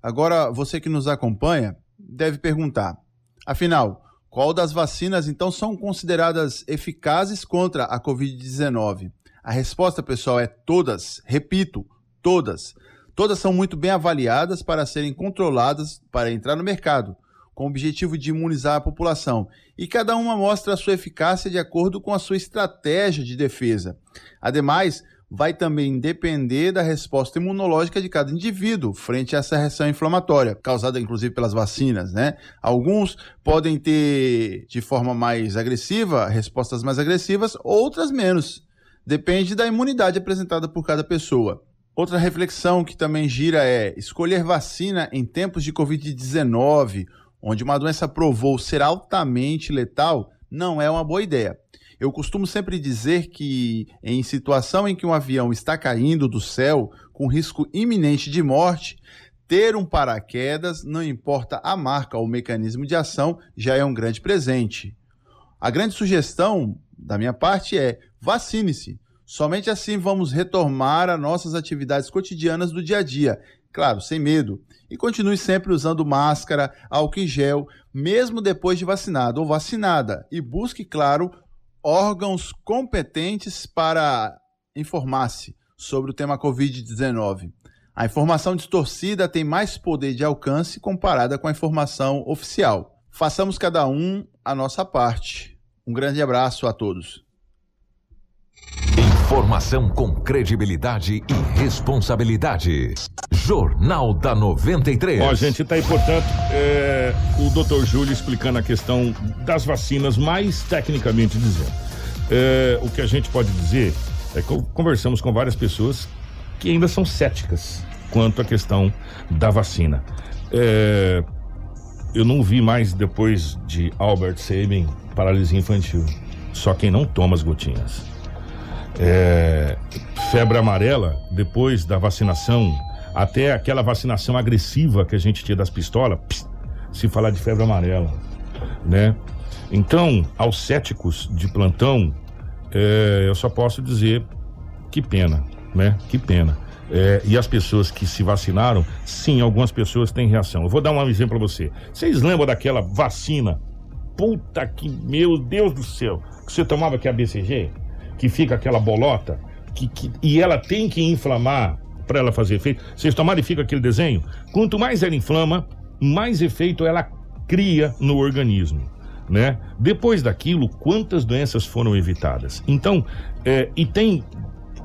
Agora, você que nos acompanha deve perguntar: afinal, qual das vacinas então são consideradas eficazes contra a Covid-19? A resposta, pessoal, é todas. Repito, todas. Todas são muito bem avaliadas para serem controladas para entrar no mercado, com o objetivo de imunizar a população. E cada uma mostra a sua eficácia de acordo com a sua estratégia de defesa. Ademais, vai também depender da resposta imunológica de cada indivíduo frente a essa reação inflamatória, causada inclusive pelas vacinas, né? Alguns podem ter de forma mais agressiva, respostas mais agressivas, outras menos. Depende da imunidade apresentada por cada pessoa. Outra reflexão que também gira é escolher vacina em tempos de Covid-19, onde uma doença provou ser altamente letal, não é uma boa ideia. Eu costumo sempre dizer que, em situação em que um avião está caindo do céu com risco iminente de morte, ter um paraquedas, não importa a marca ou o mecanismo de ação, já é um grande presente. A grande sugestão da minha parte é vacine-se. Somente assim vamos retomar as nossas atividades cotidianas do dia a dia, claro, sem medo. E continue sempre usando máscara, álcool em gel, mesmo depois de vacinado ou vacinada. E busque, claro, órgãos competentes para informar-se sobre o tema Covid-19. A informação distorcida tem mais poder de alcance comparada com a informação oficial. Façamos cada um a nossa parte. Um grande abraço a todos. Informação com credibilidade e responsabilidade. Jornal da 93. Ó, gente, tá aí, portanto, é, o doutor Júlio explicando a questão das vacinas, mais tecnicamente dizendo. É, o que a gente pode dizer é que conversamos com várias pessoas que ainda são céticas quanto à questão da vacina. É, eu não vi mais depois de Albert Sabin paralisia infantil. Só quem não toma as gotinhas. É, febre amarela, depois da vacinação, até aquela vacinação agressiva que a gente tinha das pistolas, pss, se falar de febre amarela, né? Então, aos céticos de plantão, é, eu só posso dizer que pena, né? Que pena. É, e as pessoas que se vacinaram, sim, algumas pessoas têm reação. Eu vou dar um exemplo para você. Vocês lembram daquela vacina? Puta que, meu Deus do céu, que você tomava que é a BCG? Que fica aquela bolota? Que, que, e ela tem que inflamar para ela fazer efeito. Vocês tomaram e fica aquele desenho? Quanto mais ela inflama, mais efeito ela cria no organismo. Né? Depois daquilo, quantas doenças foram evitadas? Então, é, e tem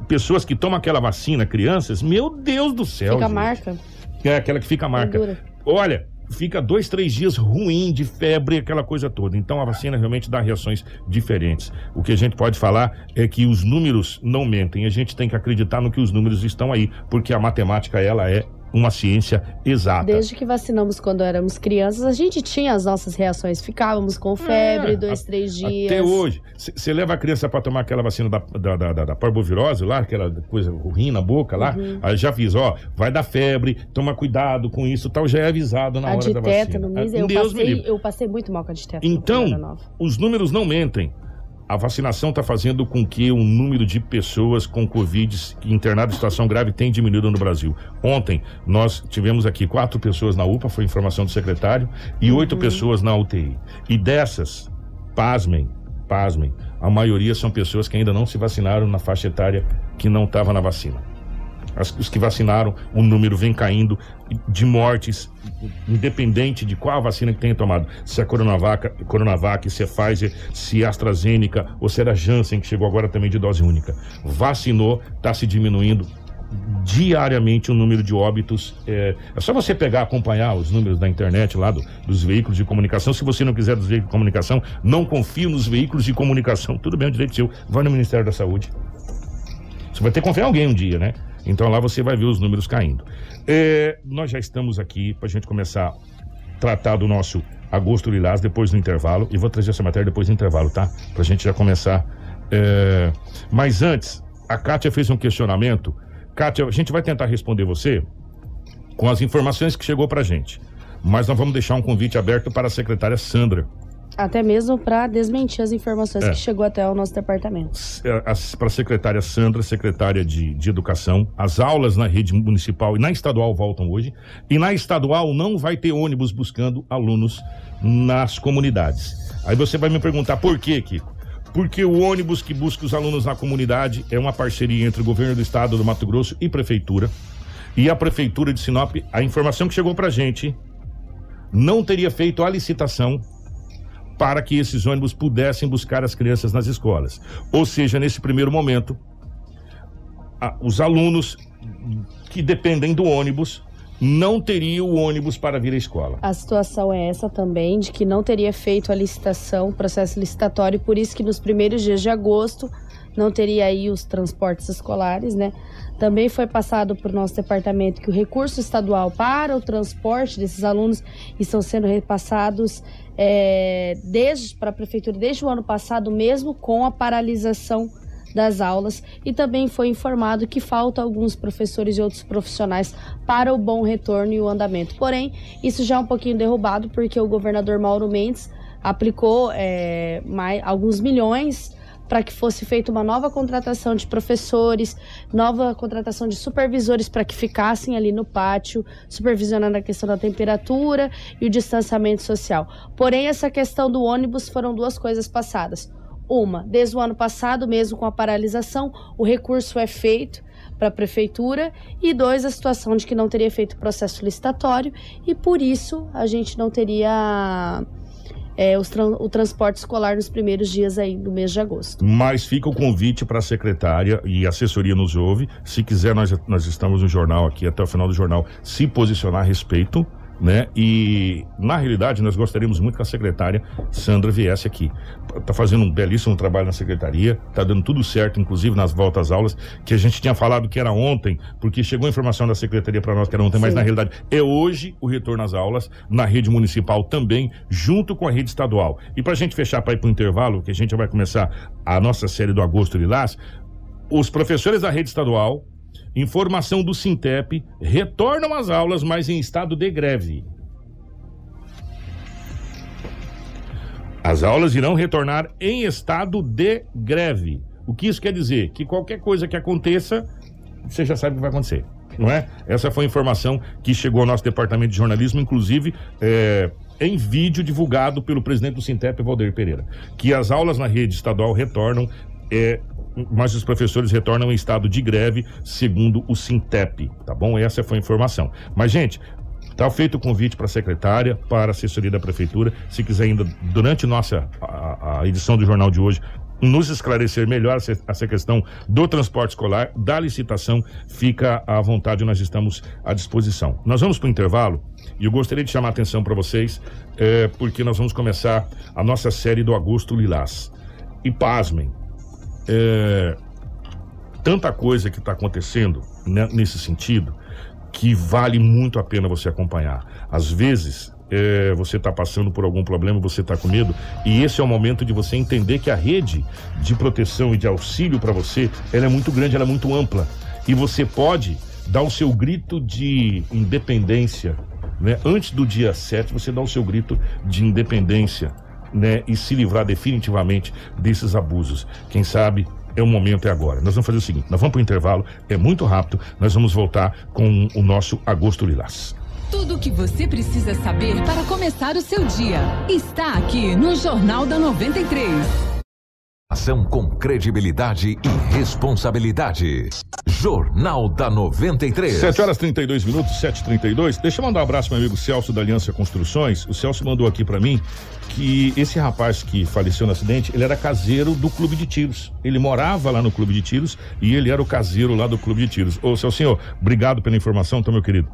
pessoas que tomam aquela vacina, crianças, meu Deus do céu. Fica gente. marca. É aquela que fica a marca. Olha, fica dois, três dias ruim, de febre, aquela coisa toda. Então a vacina realmente dá reações diferentes. O que a gente pode falar é que os números não mentem. A gente tem que acreditar no que os números estão aí, porque a matemática ela é uma ciência exata. Desde que vacinamos quando éramos crianças, a gente tinha as nossas reações. Ficávamos com febre, É, dois, a- três dias. Até hoje. Você leva a criança para tomar aquela vacina da, da, da, da- da parvovirose lá, aquela coisa ruim na boca lá. Uhum. Aí já aviso, ó, vai dar febre, toma cuidado com isso tal. Já é avisado na a hora da vacina. tétano, Miss, eu Deus me passei, livre. eu passei muito mal com a de tétano. Então, os números não mentem. A vacinação está fazendo com que o número de pessoas com Covid internadas em situação grave tenha diminuído no Brasil. Ontem, nós tivemos aqui quatro pessoas na UPA, foi informação do secretário, e oito pessoas na UTI. E dessas, pasmem, pasmem, a maioria são pessoas que ainda não se vacinaram na faixa etária que não estava na vacina. As- os que vacinaram, o número vem caindo de mortes, independente de qual vacina que tenha tomado. Se é Coronavac, Coronavac, se é Pfizer, se é AstraZeneca ou se era Janssen, que chegou agora também de dose única. Vacinou, está se diminuindo diariamente o número de óbitos. É, é só você pegar, acompanhar os números da internet lá do- dos veículos de comunicação. Se você não quiser dos veículos de comunicação, não confie nos veículos de comunicação. Tudo bem, é um direito seu. Vai no Ministério da Saúde. Você vai ter que confiar em alguém um dia, né? Então lá você vai ver os números caindo. É, nós já estamos aqui para a gente começar a tratar do nosso agosto lilás depois do intervalo. E vou trazer essa matéria depois do intervalo, tá? Para a gente já começar. É, Mas antes, a Kátia fez um questionamento. Kátia, a gente vai tentar responder você com as informações que chegou para gente. Mas nós vamos deixar um convite aberto para a secretária Sandra. Até mesmo para desmentir as informações É. que chegou até o nosso departamento. para a secretária Sandra, secretária de, de Educação. As aulas na rede municipal e na estadual voltam hoje. E na estadual não vai ter ônibus buscando alunos nas comunidades. Aí você vai me perguntar por quê, Kiko? Porque o ônibus que busca os alunos na comunidade é uma parceria entre o governo do estado do Mato Grosso e prefeitura. E a prefeitura de Sinop, a informação que chegou pra gente, não teria feito a licitação para que esses ônibus pudessem buscar as crianças nas escolas. Ou seja, nesse primeiro momento, a- os alunos que dependem do ônibus não teriam o ônibus para vir à escola. A situação é essa também, de que não teria feito a licitação, o processo licitatório, por isso que nos primeiros dias de agosto não teria aí os transportes escolares, né? Também foi passado o nosso departamento que o recurso estadual para o transporte desses alunos estão sendo repassados é, desde para a prefeitura desde o ano passado, mesmo com a paralisação das aulas e também foi informado que falta alguns professores e outros profissionais para o bom retorno e o andamento. Porém, isso já é um pouquinho derrubado porque o governador Mauro Mendes aplicou é, mais, alguns milhões para que fosse feita uma nova contratação de professores, nova contratação de supervisores para que ficassem ali no pátio, supervisionando a questão da temperatura e o distanciamento social. Porém, essa questão do ônibus foram duas coisas passadas. Uma, desde o ano passado, mesmo com a paralisação, o recurso é feito para a prefeitura e dois, a situação de que não teria feito processo licitatório e por isso a gente não teria é, os tran- o transporte escolar nos primeiros dias aí do mês de agosto. Mas fica o convite para a secretária e a assessoria nos ouve. Se quiser, nós, nós estamos no jornal aqui até o final do jornal se posicionar a respeito. Né? E na realidade nós gostaríamos muito que a secretária Sandra viesse aqui. Tá fazendo um belíssimo trabalho na secretaria, tá dando tudo certo, inclusive nas voltas às aulas, que a gente tinha falado que era ontem, porque chegou a informação da secretaria para nós que era ontem, mas Sim. na realidade é hoje o retorno às aulas, na rede municipal também, junto com a rede estadual. E para a gente fechar para ir para o intervalo, que a gente vai começar a nossa série do Agosto Lilás, os professores da rede estadual, informação do Sintep, retornam às aulas, mas em estado de greve. As aulas irão retornar em estado de greve. O que isso quer dizer? Que qualquer coisa que aconteça, você já sabe o que vai acontecer, não é? Essa foi a informação que chegou ao nosso departamento de jornalismo, inclusive é, em vídeo divulgado pelo presidente do Sintep, Valdeir Pereira, que as aulas na rede estadual retornam é, mas os professores retornam em estado de greve, segundo o Sintep, tá bom? Essa foi a informação. Mas, gente, Está feito o convite para a secretária, para a assessoria da prefeitura. Se quiser ainda, durante nossa a, a edição do jornal de hoje, nos esclarecer melhor essa questão do transporte escolar, da licitação, fica à vontade, nós estamos à disposição. Nós vamos para o intervalo e eu gostaria de chamar a atenção para vocês, é, porque nós vamos começar a nossa série do Agosto Lilás. E pasmem, é, tanta coisa que está acontecendo né, nesse sentido que vale muito a pena você acompanhar. Às vezes, é, você está passando por algum problema, você está com medo, e esse é o momento de você entender que a rede de proteção e de auxílio para você, ela é muito grande, ela é muito ampla, e você pode dar o seu grito de independência, né? Antes do dia 7, você dá o seu grito de independência, né? E se livrar definitivamente desses abusos. Quem sabe é o momento, é agora. Nós vamos fazer o seguinte: nós vamos para o intervalo, é muito rápido, nós vamos voltar com o nosso Agosto Lilás. Tudo o que você precisa saber para começar o seu dia está aqui no Jornal da 93. Ação com credibilidade e responsabilidade. Jornal da 93. 7 horas 32 minutos, 7h32. Deixa eu mandar um abraço meu amigo Celso da Aliança Construções. O Celso mandou aqui para mim que esse rapaz que faleceu no acidente, ele era caseiro do clube de tiros. Ele morava lá no clube de tiros e ele era o caseiro lá do clube de tiros. Ô, seu senhor, obrigado pela informação, tá, meu querido?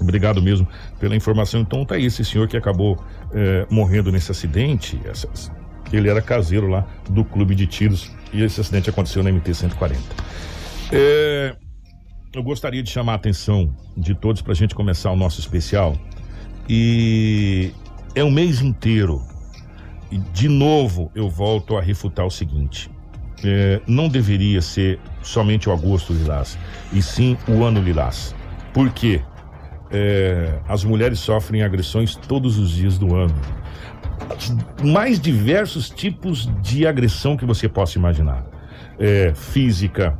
Obrigado mesmo pela informação. Então tá aí esse senhor que acabou é, morrendo nesse acidente. Ele era caseiro lá do clube de tiros e esse acidente aconteceu na MT-140. É, eu gostaria de chamar a atenção de todos para a gente começar o nosso especial. E é um mês inteiro. E de novo eu volto a refutar o seguinte: é, não deveria ser somente o agosto lilás, e sim o ano lilás. Por quê? É, as mulheres sofrem agressões todos os dias do ano mais diversos tipos de agressão que você possa imaginar. É, física,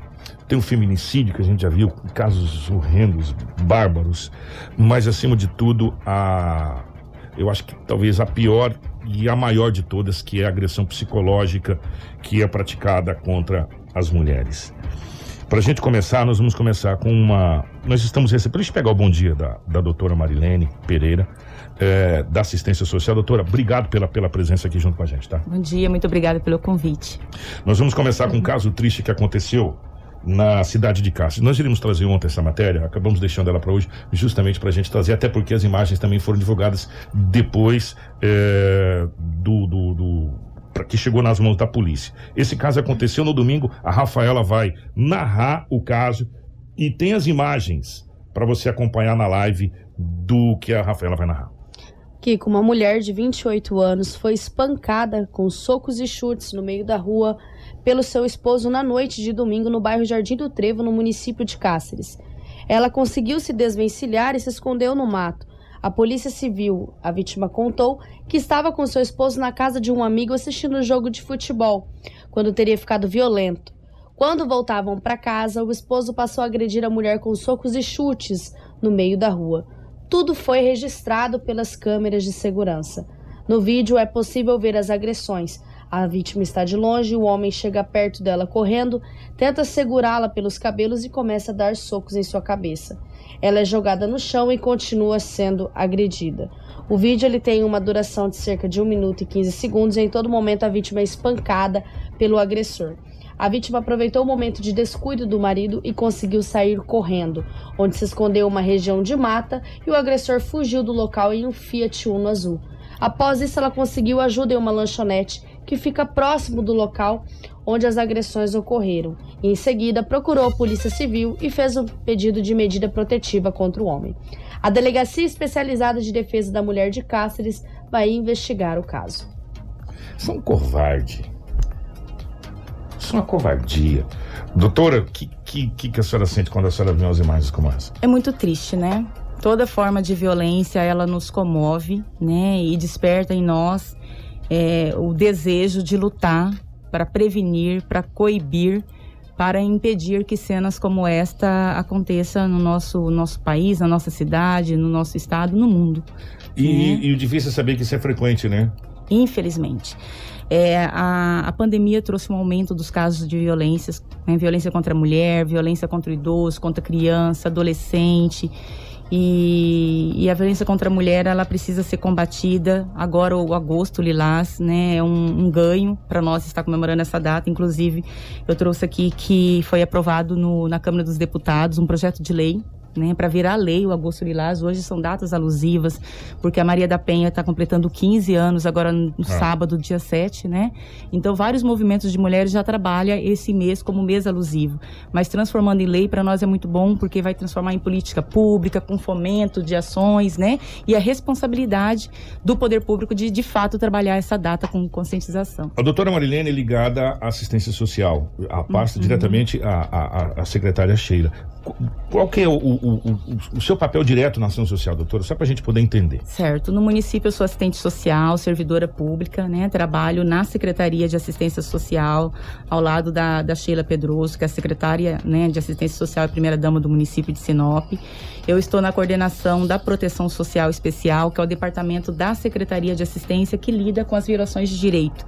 tem o feminicídio que a gente já viu, casos horrendos, bárbaros, mas acima de tudo, a eu acho que talvez a pior e a maior de todas, que é a agressão psicológica que é praticada contra as mulheres. Para a gente começar, nós vamos começar com uma. Nós estamos recebendo. Deixa eu pegar o bom dia da, da doutora Marilene Pereira é, da assistência social. Doutora, obrigado pela, pela presença aqui junto com a gente, tá? Bom dia, muito obrigada pelo convite. Nós vamos começar com um caso triste que aconteceu na cidade de Cáceres. Nós iríamos trazer ontem essa matéria, acabamos deixando ela para hoje, justamente para a gente trazer, até porque as imagens também foram divulgadas depois é, do, do, do que chegou nas mãos da polícia. Esse caso aconteceu no domingo, a Rafaela vai narrar o caso e tem as imagens para você acompanhar na live do que a Rafaela vai narrar. Kiko, uma mulher de 28 anos foi espancada com socos e chutes no meio da rua pelo seu esposo na noite de domingo no bairro Jardim do Trevo, no município de Cáceres. Ela conseguiu se desvencilhar e se escondeu no mato. A polícia civil, a vítima contou, que estava com seu esposo na casa de um amigo assistindo um jogo de futebol, quando teria ficado violento. Quando voltavam para casa, o esposo passou a agredir a mulher com socos e chutes no meio da rua. Tudo foi registrado pelas câmeras de segurança. No vídeo é possível ver as agressões. A vítima está de longe, o homem chega perto dela correndo, tenta segurá-la pelos cabelos e começa a dar socos em sua cabeça. Ela é jogada no chão e continua sendo agredida. O vídeo ele tem uma duração de cerca de 1 minuto e 15 segundos e em todo momento a vítima é espancada pelo agressor. A vítima aproveitou o momento de descuido do marido e conseguiu sair correndo, onde se escondeu uma região de mata e o agressor fugiu do local em um Fiat Uno azul. Após isso, ela conseguiu ajuda em uma lanchonete que fica próximo do local onde as agressões ocorreram. E, em seguida, procurou a Polícia Civil e fez um pedido de medida protetiva contra o homem. A Delegacia Especializada de Defesa da Mulher de Cáceres vai investigar o caso. São covarde. Isso é uma covardia. Doutora, o que, que, que a senhora sente quando a senhora vê as imagens como essa? É muito triste, né? Toda forma de violência, ela nos comove, né? E desperta em nós é, o desejo de lutar para prevenir, para coibir para impedir que cenas como esta aconteça no nosso, nosso país, na nossa cidade, no nosso estado, no mundo. E, e o difícil é saber que isso é frequente, né? Infelizmente. É, a, a pandemia trouxe um aumento dos casos de violências, né? violência contra a mulher, violência contra o idoso, contra criança, adolescente. E, e, a violência contra a mulher ela precisa ser combatida. Agora o agosto lilás, né, é um, um ganho para nós estar comemorando essa data. Inclusive eu trouxe aqui que foi aprovado no, na Câmara dos Deputados um projeto de lei né, para virar lei o Agosto Lilás. Hoje são datas alusivas, porque a Maria da Penha está completando 15 anos agora no ah. sábado, dia 7, né? Então, vários movimentos de mulheres já trabalham esse mês como mês alusivo. Mas transformando em lei, para nós é muito bom, porque vai transformar em política pública, com fomento de ações, né? E a responsabilidade do poder público de, de fato, trabalhar essa data com conscientização. A doutora Marilene é ligada à assistência social, a pasta uhum. diretamente à, à, à secretária Sheila. Qual que é o, o, o, o, seu papel direto na ação social, doutora? Só para a gente poder entender. Certo. No município eu sou assistente social, servidora pública, né? Trabalho na Secretaria de Assistência Social, ao lado da, da Sheila Pedroso, que é a secretária né, de Assistência Social e primeira-dama do município de Sinop. Eu estou na coordenação da Proteção Social Especial, que é o departamento da Secretaria de Assistência que lida com as violações de direito.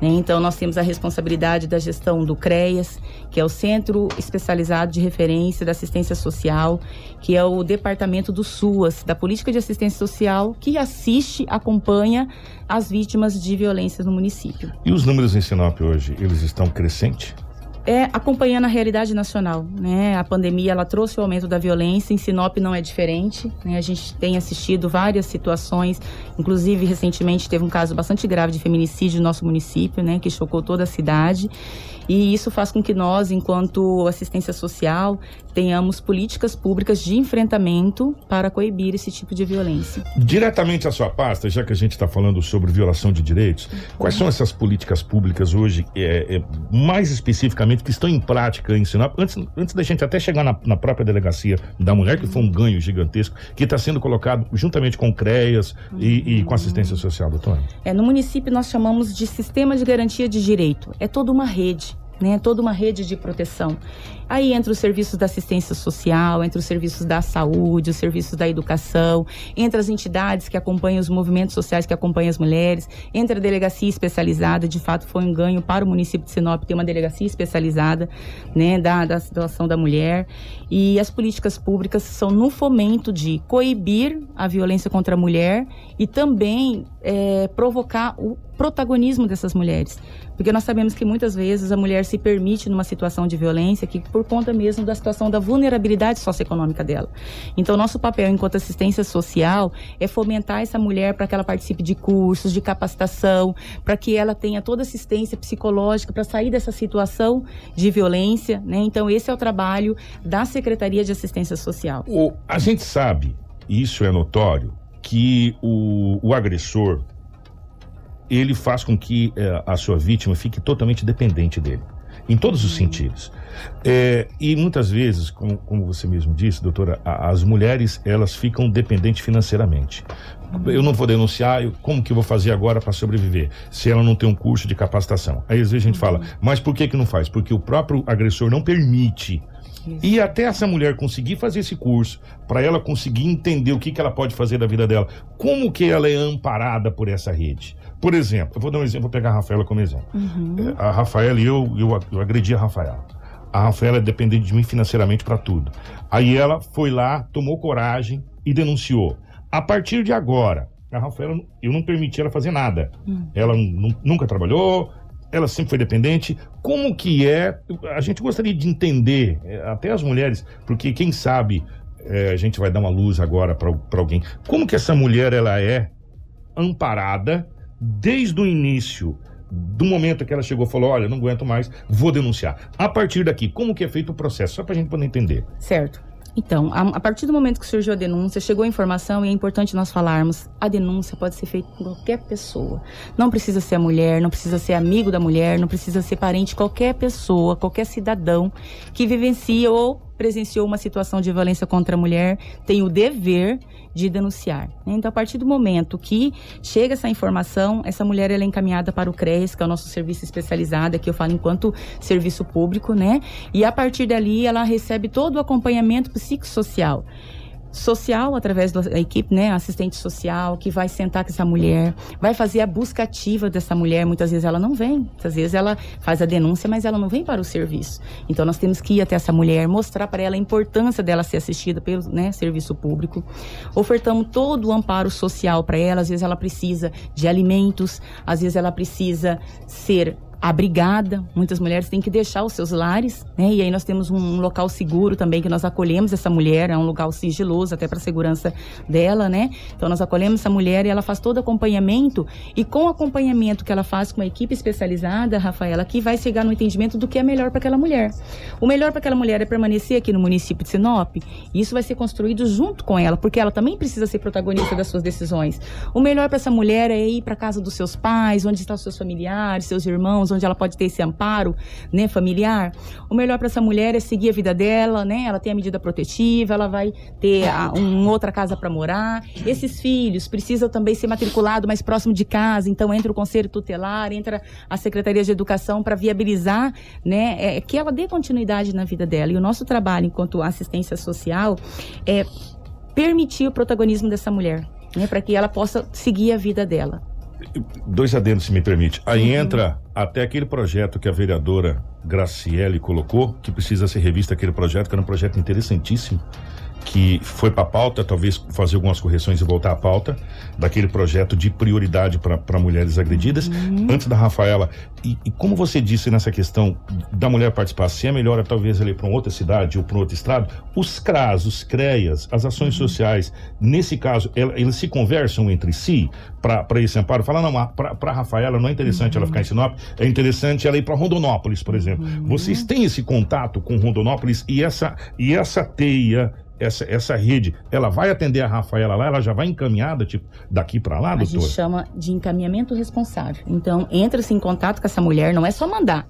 Né? Então, nós temos a responsabilidade da gestão do CREAS, que é o Centro Especializado de Referência da Assistência Social, que é o departamento do SUAS, da Política de Assistência Social, que assiste, acompanha as vítimas de violência no município. E os números em Sinop hoje, eles estão crescentes? é acompanhando a realidade nacional, né? A pandemia ela trouxe o aumento da violência, em Sinop não é diferente, né? A gente tem assistido várias situações, inclusive recentemente teve um caso bastante grave de feminicídio no nosso município, né, que chocou toda a cidade. E isso faz com que nós, enquanto assistência social, tenhamos políticas públicas de enfrentamento para coibir esse tipo de violência. Diretamente à sua pasta, já que a gente está falando sobre violação de direitos, quais são essas políticas públicas hoje, é, é, mais especificamente, que estão em prática em Sinop? Antes, antes da gente até chegar na, na própria delegacia da mulher, que foi um ganho gigantesco, que está sendo colocado juntamente com CREAS e, e com assistência social, doutor? É, no município nós chamamos de sistema de garantia de direito. É toda uma rede né, toda uma rede de proteção. Aí entra os serviços da assistência social, entre os serviços da saúde, os serviços da educação, entre as entidades que acompanham os movimentos sociais que acompanham as mulheres, entre a delegacia especializada, de fato foi um ganho para o município de Sinop ter uma delegacia especializada, né, da, da situação da mulher. E as políticas públicas são no fomento de coibir a violência contra a mulher e também é, provocar o protagonismo dessas mulheres. Porque nós sabemos que muitas vezes a mulher se permite numa situação de violência que por conta mesmo da situação da vulnerabilidade socioeconômica dela. Então, nosso papel enquanto assistência social é fomentar essa mulher para que ela participe de cursos, de capacitação, para que ela tenha toda assistência psicológica para sair dessa situação de violência, né? Então, esse é o trabalho da Secretaria de Assistência Social. O, a gente sabe, e isso é notório, que o, o agressor ele faz com que é, a sua vítima fique totalmente dependente dele, em todos os sentidos. É, e muitas vezes, como, como, você mesmo disse, doutora, a, as mulheres elas ficam dependentes financeiramente. Eu não vou denunciar, eu, como que eu vou fazer agora para sobreviver? Se ela não tem um curso de capacitação. Aí às vezes a gente fala, mas por que que não faz? Porque o próprio agressor não permite e até essa mulher conseguir fazer esse curso, para ela conseguir entender o que, que ela pode fazer da vida dela, como que ela é amparada por essa rede? Por exemplo, eu vou dar um exemplo, vou pegar a Rafaela como exemplo. Uhum. É, a Rafaela e eu, eu, eu agredi a Rafaela. A Rafaela é dependente de mim financeiramente para tudo. Aí ela foi lá, tomou coragem e denunciou. A partir de agora, a Rafaela, eu não permiti ela fazer nada. Uhum. Ela nunca trabalhou, ela sempre foi dependente. Como que é? A gente gostaria de entender, é, até as mulheres, porque quem sabe é, a gente vai dar uma luz agora para alguém. Como que essa mulher ela é amparada desde o início, do momento que ela chegou, falou: olha, não aguento mais, vou denunciar. A partir daqui, como que é feito o processo? Só para a gente poder entender. Certo. Então, a, a, partir do momento que surgiu a denúncia, chegou a informação e é importante nós falarmos, a denúncia pode ser feita por qualquer pessoa. Não precisa ser a mulher, não precisa ser amigo da mulher, não precisa ser parente, qualquer pessoa, qualquer cidadão que vivencia ou presenciou uma situação de violência contra a mulher tem o dever de denunciar. Então, a partir do momento que chega essa informação, essa mulher ela é encaminhada para o CRES, que é o nosso serviço especializado, que eu falo enquanto serviço público, né? E a partir dali ela recebe todo o acompanhamento psicossocial social através da equipe, né, assistente social que vai sentar com essa mulher, vai fazer a busca ativa dessa mulher. Muitas vezes ela não vem, muitas vezes ela faz a denúncia, mas ela não vem para o serviço. Então nós temos que ir até essa mulher, mostrar para ela a importância dela ser assistida pelo né, serviço público. Ofertamos todo o amparo social para ela. Às vezes ela precisa de alimentos, às vezes ela precisa ser abrigada. Muitas mulheres têm que deixar os seus lares, né? E aí nós temos um local seguro também que nós acolhemos essa mulher, é um lugar sigiloso até para a segurança dela, né? Então nós acolhemos essa mulher e ela faz todo acompanhamento e com o acompanhamento que ela faz com a equipe especializada, Rafaela, que vai chegar no entendimento do que é melhor para aquela mulher. O melhor para aquela mulher é permanecer aqui no município de Sinop. E isso vai ser construído junto com ela, porque ela também precisa ser protagonista das suas decisões. O melhor para essa mulher é ir para casa dos seus pais, onde estão seus familiares, seus irmãos onde ela pode ter esse amparo, né, familiar. O melhor para essa mulher é seguir a vida dela, né? Ela tem a medida protetiva, ela vai ter a, um, outra casa para morar. Esses filhos precisam também ser matriculados mais próximo de casa, então entra o conselho tutelar, entra a Secretaria de Educação para viabilizar, né, é, que ela dê continuidade na vida dela. E o nosso trabalho enquanto assistência social é permitir o protagonismo dessa mulher, né, para que ela possa seguir a vida dela dois adendos, se me permite. Aí entra até aquele projeto que a vereadora Graciele colocou, que precisa ser revista aquele projeto, que era um projeto interessantíssimo que foi para a pauta, talvez fazer algumas correções e voltar à pauta, daquele projeto de prioridade para mulheres agredidas. Uhum. Antes da Rafaela, e, e, como você disse nessa questão da mulher participar, se é melhor talvez ali para outra cidade ou para outro estado, os CRAS, os CREAS, as ações uhum. sociais, nesse caso, eles se conversam entre si para esse amparo? Fala, não, para a Rafaela não é interessante uhum. ela ficar em Sinop, é interessante ela ir para Rondonópolis, por exemplo. Uhum. Vocês têm esse contato com Rondonópolis e essa, e essa teia essa, essa rede, ela vai atender a Rafaela lá, ela já vai encaminhada, tipo, daqui para lá, doutor? A gente chama de encaminhamento responsável. Então, entra-se em contato com essa mulher, não é só mandar.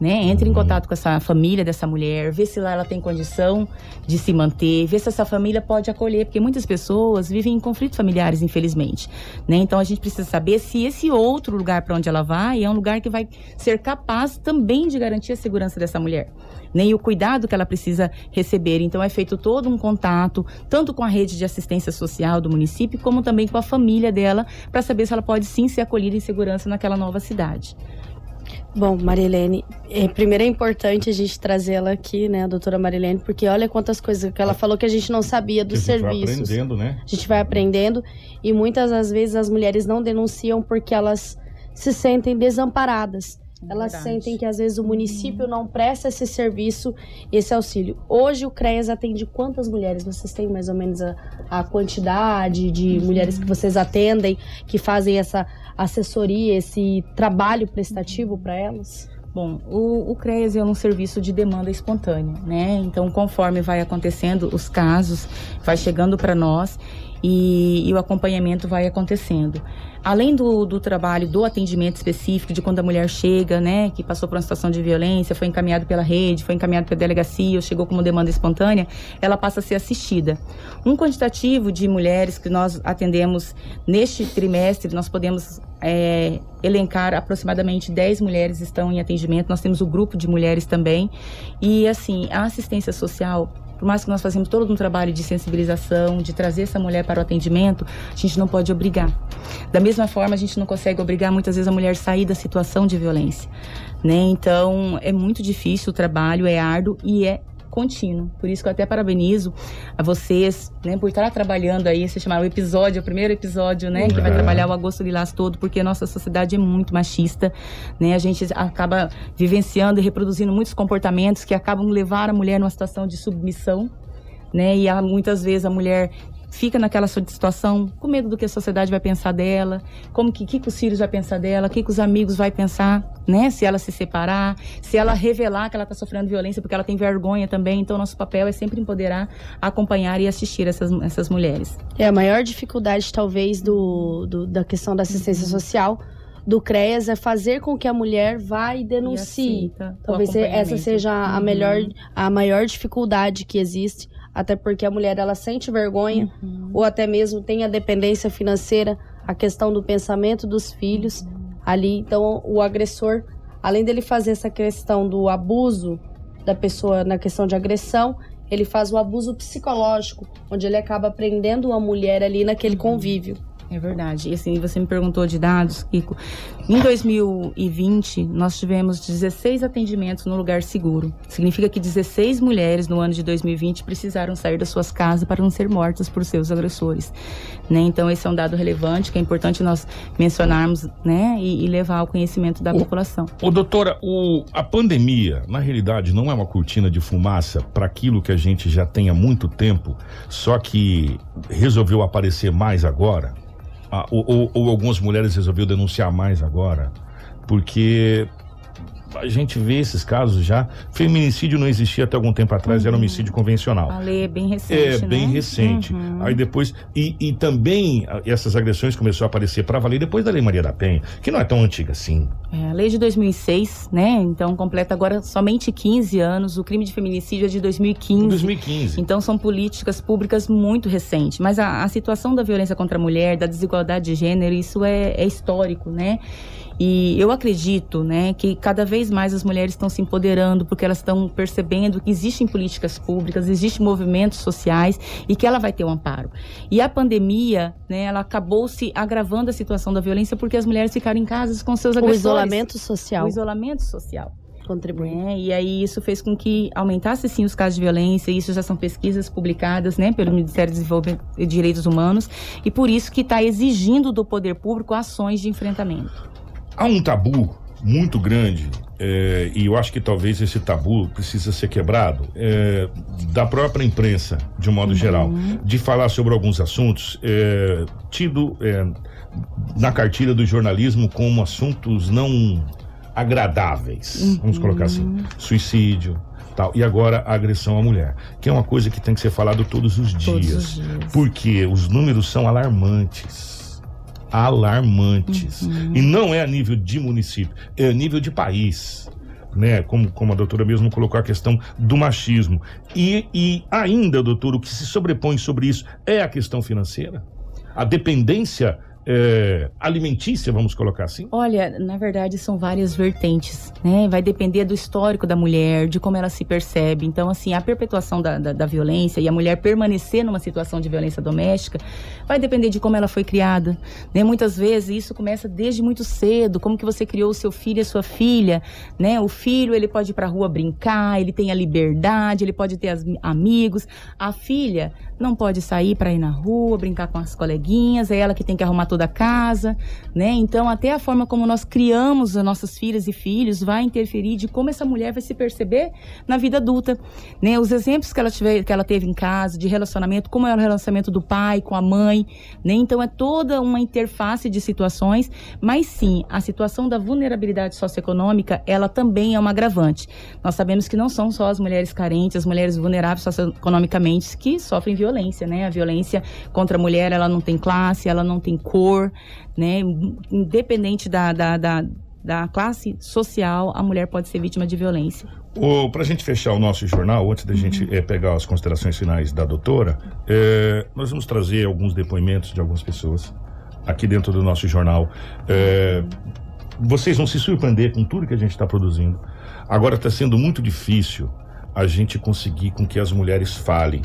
Né? Entre em uhum. contato com essa família dessa mulher, vê se lá ela tem condição de se manter, vê se essa família pode acolher, porque muitas pessoas vivem em conflitos familiares, infelizmente. Né? Então a gente precisa saber se esse outro lugar para onde ela vai é um lugar que vai ser capaz também de garantir a segurança dessa mulher nem o cuidado que ela precisa receber. Então é feito todo um contato, tanto com a rede de assistência social do município, como também com a família dela, para saber se ela pode sim ser acolhida em segurança naquela nova cidade. Bom, Marilene, é, primeiro é importante a gente trazê-la aqui, né, a doutora Marilene, porque olha quantas coisas que ela falou que a gente não sabia dos serviços. A gente serviços. vai aprendendo, né? A gente vai aprendendo e muitas das vezes as mulheres não denunciam porque elas se sentem desamparadas. Elas Verdade. sentem que às vezes o município não presta esse serviço, esse auxílio. Hoje o CREAS atende quantas mulheres? Vocês têm mais ou menos a, a quantidade de uhum. mulheres que vocês atendem, que fazem essa assessoria, esse trabalho prestativo para elas? Bom, o, o CREAS é um serviço de demanda espontânea, né? Então, conforme vai acontecendo os casos, vai chegando para nós e, e, o acompanhamento vai acontecendo além do, do trabalho do atendimento específico, de quando a mulher chega, né, que passou por uma situação de violência, foi encaminhado pela rede, foi encaminhado pela delegacia, ou chegou como demanda espontânea, ela passa a ser assistida. Um quantitativo de mulheres que nós atendemos neste trimestre, nós podemos é, elencar aproximadamente 10 mulheres estão em atendimento. Nós temos o grupo de mulheres também. E assim, a assistência social por mais que nós fazemos todo um trabalho de sensibilização, de trazer essa mulher para o atendimento, a gente não pode obrigar. Da mesma forma, a gente não consegue obrigar muitas vezes a mulher a sair da situação de violência. Né? Então, é muito difícil o trabalho, é árduo e é contínuo. Por isso que eu até parabenizo a vocês, né, por estar trabalhando aí, se chamar o episódio, o primeiro episódio, né, que vai trabalhar o Agosto Lilás todo, porque a nossa sociedade é muito machista, né? A gente acaba vivenciando e reproduzindo muitos comportamentos que acabam levar a mulher numa situação de submissão, né? E há, muitas vezes a mulher fica naquela situação com medo do que a sociedade vai pensar dela, como que, que, que os filhos vai pensar dela, o que, que os amigos vai pensar, né? Se ela se separar, se ela revelar que ela está sofrendo violência porque ela tem vergonha também. Então, nosso papel é sempre empoderar, acompanhar e assistir essas, essas mulheres. É a maior dificuldade, talvez, do, do da questão da assistência uhum. social do CREAS é fazer com que a mulher vá e denuncie. o Talvez essa seja a Uhum. melhor, a maior dificuldade que existe, até porque a mulher ela sente vergonha Uhum. ou até mesmo tem a dependência financeira, a questão do pensamento dos filhos ali. Então o agressor, além dele fazer essa questão do abuso da pessoa na questão de agressão, ele faz o abuso psicológico, onde ele acaba prendendo a mulher ali naquele convívio. É verdade. E assim, você me perguntou de dados, Kiko. Em 2020, nós tivemos 16 atendimentos no lugar seguro. Significa que 16 mulheres no ano de 2020 precisaram sair das suas casas para não ser mortas por seus agressores. Né? Então, esse é um dado relevante que é importante nós mencionarmos né? e, e levar ao conhecimento da população. Ô, doutora, o, a pandemia, na realidade, não é uma cortina de fumaça para aquilo que a gente já tem há muito tempo, só que resolveu aparecer mais agora? Ah, ou, ou- ou algumas mulheres resolveu denunciar mais agora? Porque a gente vê esses casos já. Feminicídio não existia até algum tempo atrás, era homicídio convencional. A lei é bem recente, É, né? bem recente. Uhum. Aí depois. E, e também essas agressões começaram a aparecer para valer depois da Lei Maria da Penha, que não é tão antiga assim. É, a lei de 2006, né? Então completa agora somente 15 anos. O crime de feminicídio é de 2015. 2015. Então são políticas públicas muito recentes. Mas a, a situação da violência contra a mulher, da desigualdade de gênero, isso é, é histórico, né? E eu acredito, né, que cada vez mais as mulheres estão se empoderando porque elas estão percebendo que existem políticas públicas, existem movimentos sociais e que ela vai ter um amparo. E a pandemia, né, ela acabou se agravando a situação da violência porque as mulheres ficaram em casa com seus O agressores. isolamento social. O isolamento social. Contribui. Né? E aí isso fez com que aumentasse sim os casos de violência, isso já são pesquisas publicadas né, pelo Ministério do Desenvolvimento e Direitos Humanos, e por isso que está exigindo do poder público ações de enfrentamento. Há um tabu muito grande, é, e eu acho que talvez esse tabu precisa ser quebrado, é, da própria imprensa, de um modo geral, de falar sobre alguns assuntos é, tido é, na cartilha do jornalismo como assuntos não agradáveis, vamos colocar assim, suicídio, tal, e agora a agressão à mulher, que é uma coisa que tem que ser falado todos os dias, os dias. porque os números são alarmantes alarmantes. E não é a nível de município, é a nível de país. Né? Como, como a doutora mesmo colocou a questão do machismo. E, e ainda, doutor, o que se sobrepõe sobre isso é a questão financeira? A dependência é, alimentícia, vamos colocar assim? Olha, na verdade são várias vertentes, né? Vai depender do histórico da mulher, de como ela se percebe. Então, assim, a perpetuação da, da, da violência e a mulher permanecer numa situação de violência doméstica vai depender de como ela foi criada, né? Muitas vezes isso começa desde muito cedo, como que você criou o seu filho e a sua filha, né? O filho, ele pode ir pra rua brincar, ele tem a liberdade, ele pode ter as, amigos. A filha não pode sair para ir na rua, brincar com as coleguinhas, é ela que tem que arrumar toda a casa, né? Então, até a forma como nós criamos as nossas filhas e filhos vai interferir de como essa mulher vai se perceber na vida adulta, né? Os exemplos que ela, tiver, que ela teve em casa, de relacionamento, como é o relacionamento do pai com a mãe, né? Então, é toda uma interface de situações, mas sim, a situação da vulnerabilidade socioeconômica, ela também é uma agravante. Nós sabemos que não são só as mulheres carentes, as mulheres vulneráveis socioeconomicamente que sofrem violência, né? A violência contra a mulher, ela não tem classe, ela não tem cor, né? Independente da, da, da, da classe social, a mulher pode ser vítima de violência. Para pra gente fechar o nosso jornal, antes da gente eh, pegar as considerações finais da doutora, eh, nós vamos trazer alguns depoimentos de algumas pessoas aqui dentro do nosso jornal. Eh, vocês vão se surpreender com tudo que a gente está produzindo. Agora está sendo muito difícil a gente conseguir com que as mulheres falem,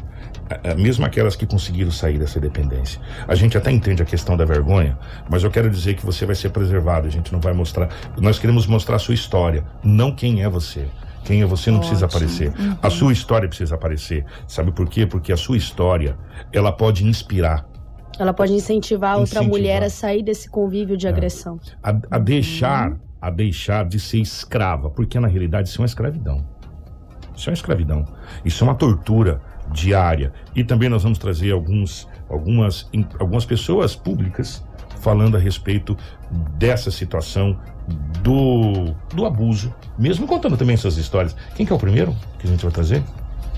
mesmo aquelas que conseguiram sair dessa dependência. A gente até entende a questão da vergonha, mas eu quero dizer que você vai ser preservado. A gente não vai mostrar. Nós queremos mostrar a sua história, não quem é você. Quem é você não precisa Ótimo. aparecer. Uhum. A sua história precisa aparecer. Sabe por quê? Porque a sua história, ela pode inspirar, Ela pode incentivar a outra Incentivar. mulher a sair desse convívio de agressão. a, a deixar, a deixar de ser escrava, porque na realidade isso é uma escravidão. Isso é uma escravidão. Isso é uma tortura diária. E também nós vamos trazer alguns, algumas, algumas pessoas públicas falando a respeito dessa situação do, do abuso, mesmo contando também essas histórias. Quem que é o primeiro que a gente vai trazer?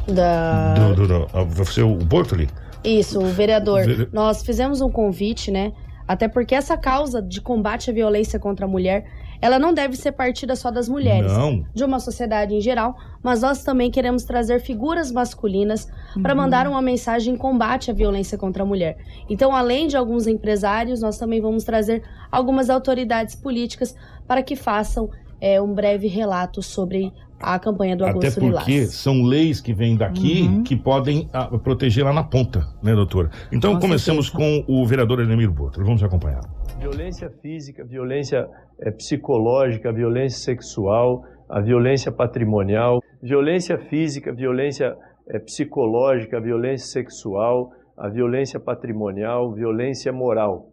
Da... Do, do, do, ah, vai ser o Bortoli? Isso, o vereador. Vere- Nós fizemos um convite, né, Até porque essa causa de combate à violência contra a mulher, ela não deve ser partida só das mulheres, Não. de uma sociedade em geral, mas nós também queremos trazer figuras masculinas para Uhum. mandar uma mensagem em combate à violência contra a mulher. Então, além de alguns empresários, nós também vamos trazer algumas autoridades políticas para que façam é, um breve relato sobre a campanha do Até Agosto porque Lilás. são leis que vêm daqui Uhum. que podem ah, proteger lá na ponta, né, doutora? Então começamos com o vereador Enemir Botra. Vamos acompanhar. Violência física, violência eh, psicológica, violência sexual, a violência patrimonial, violência física, violência eh, psicológica, violência sexual, a violência patrimonial, violência moral.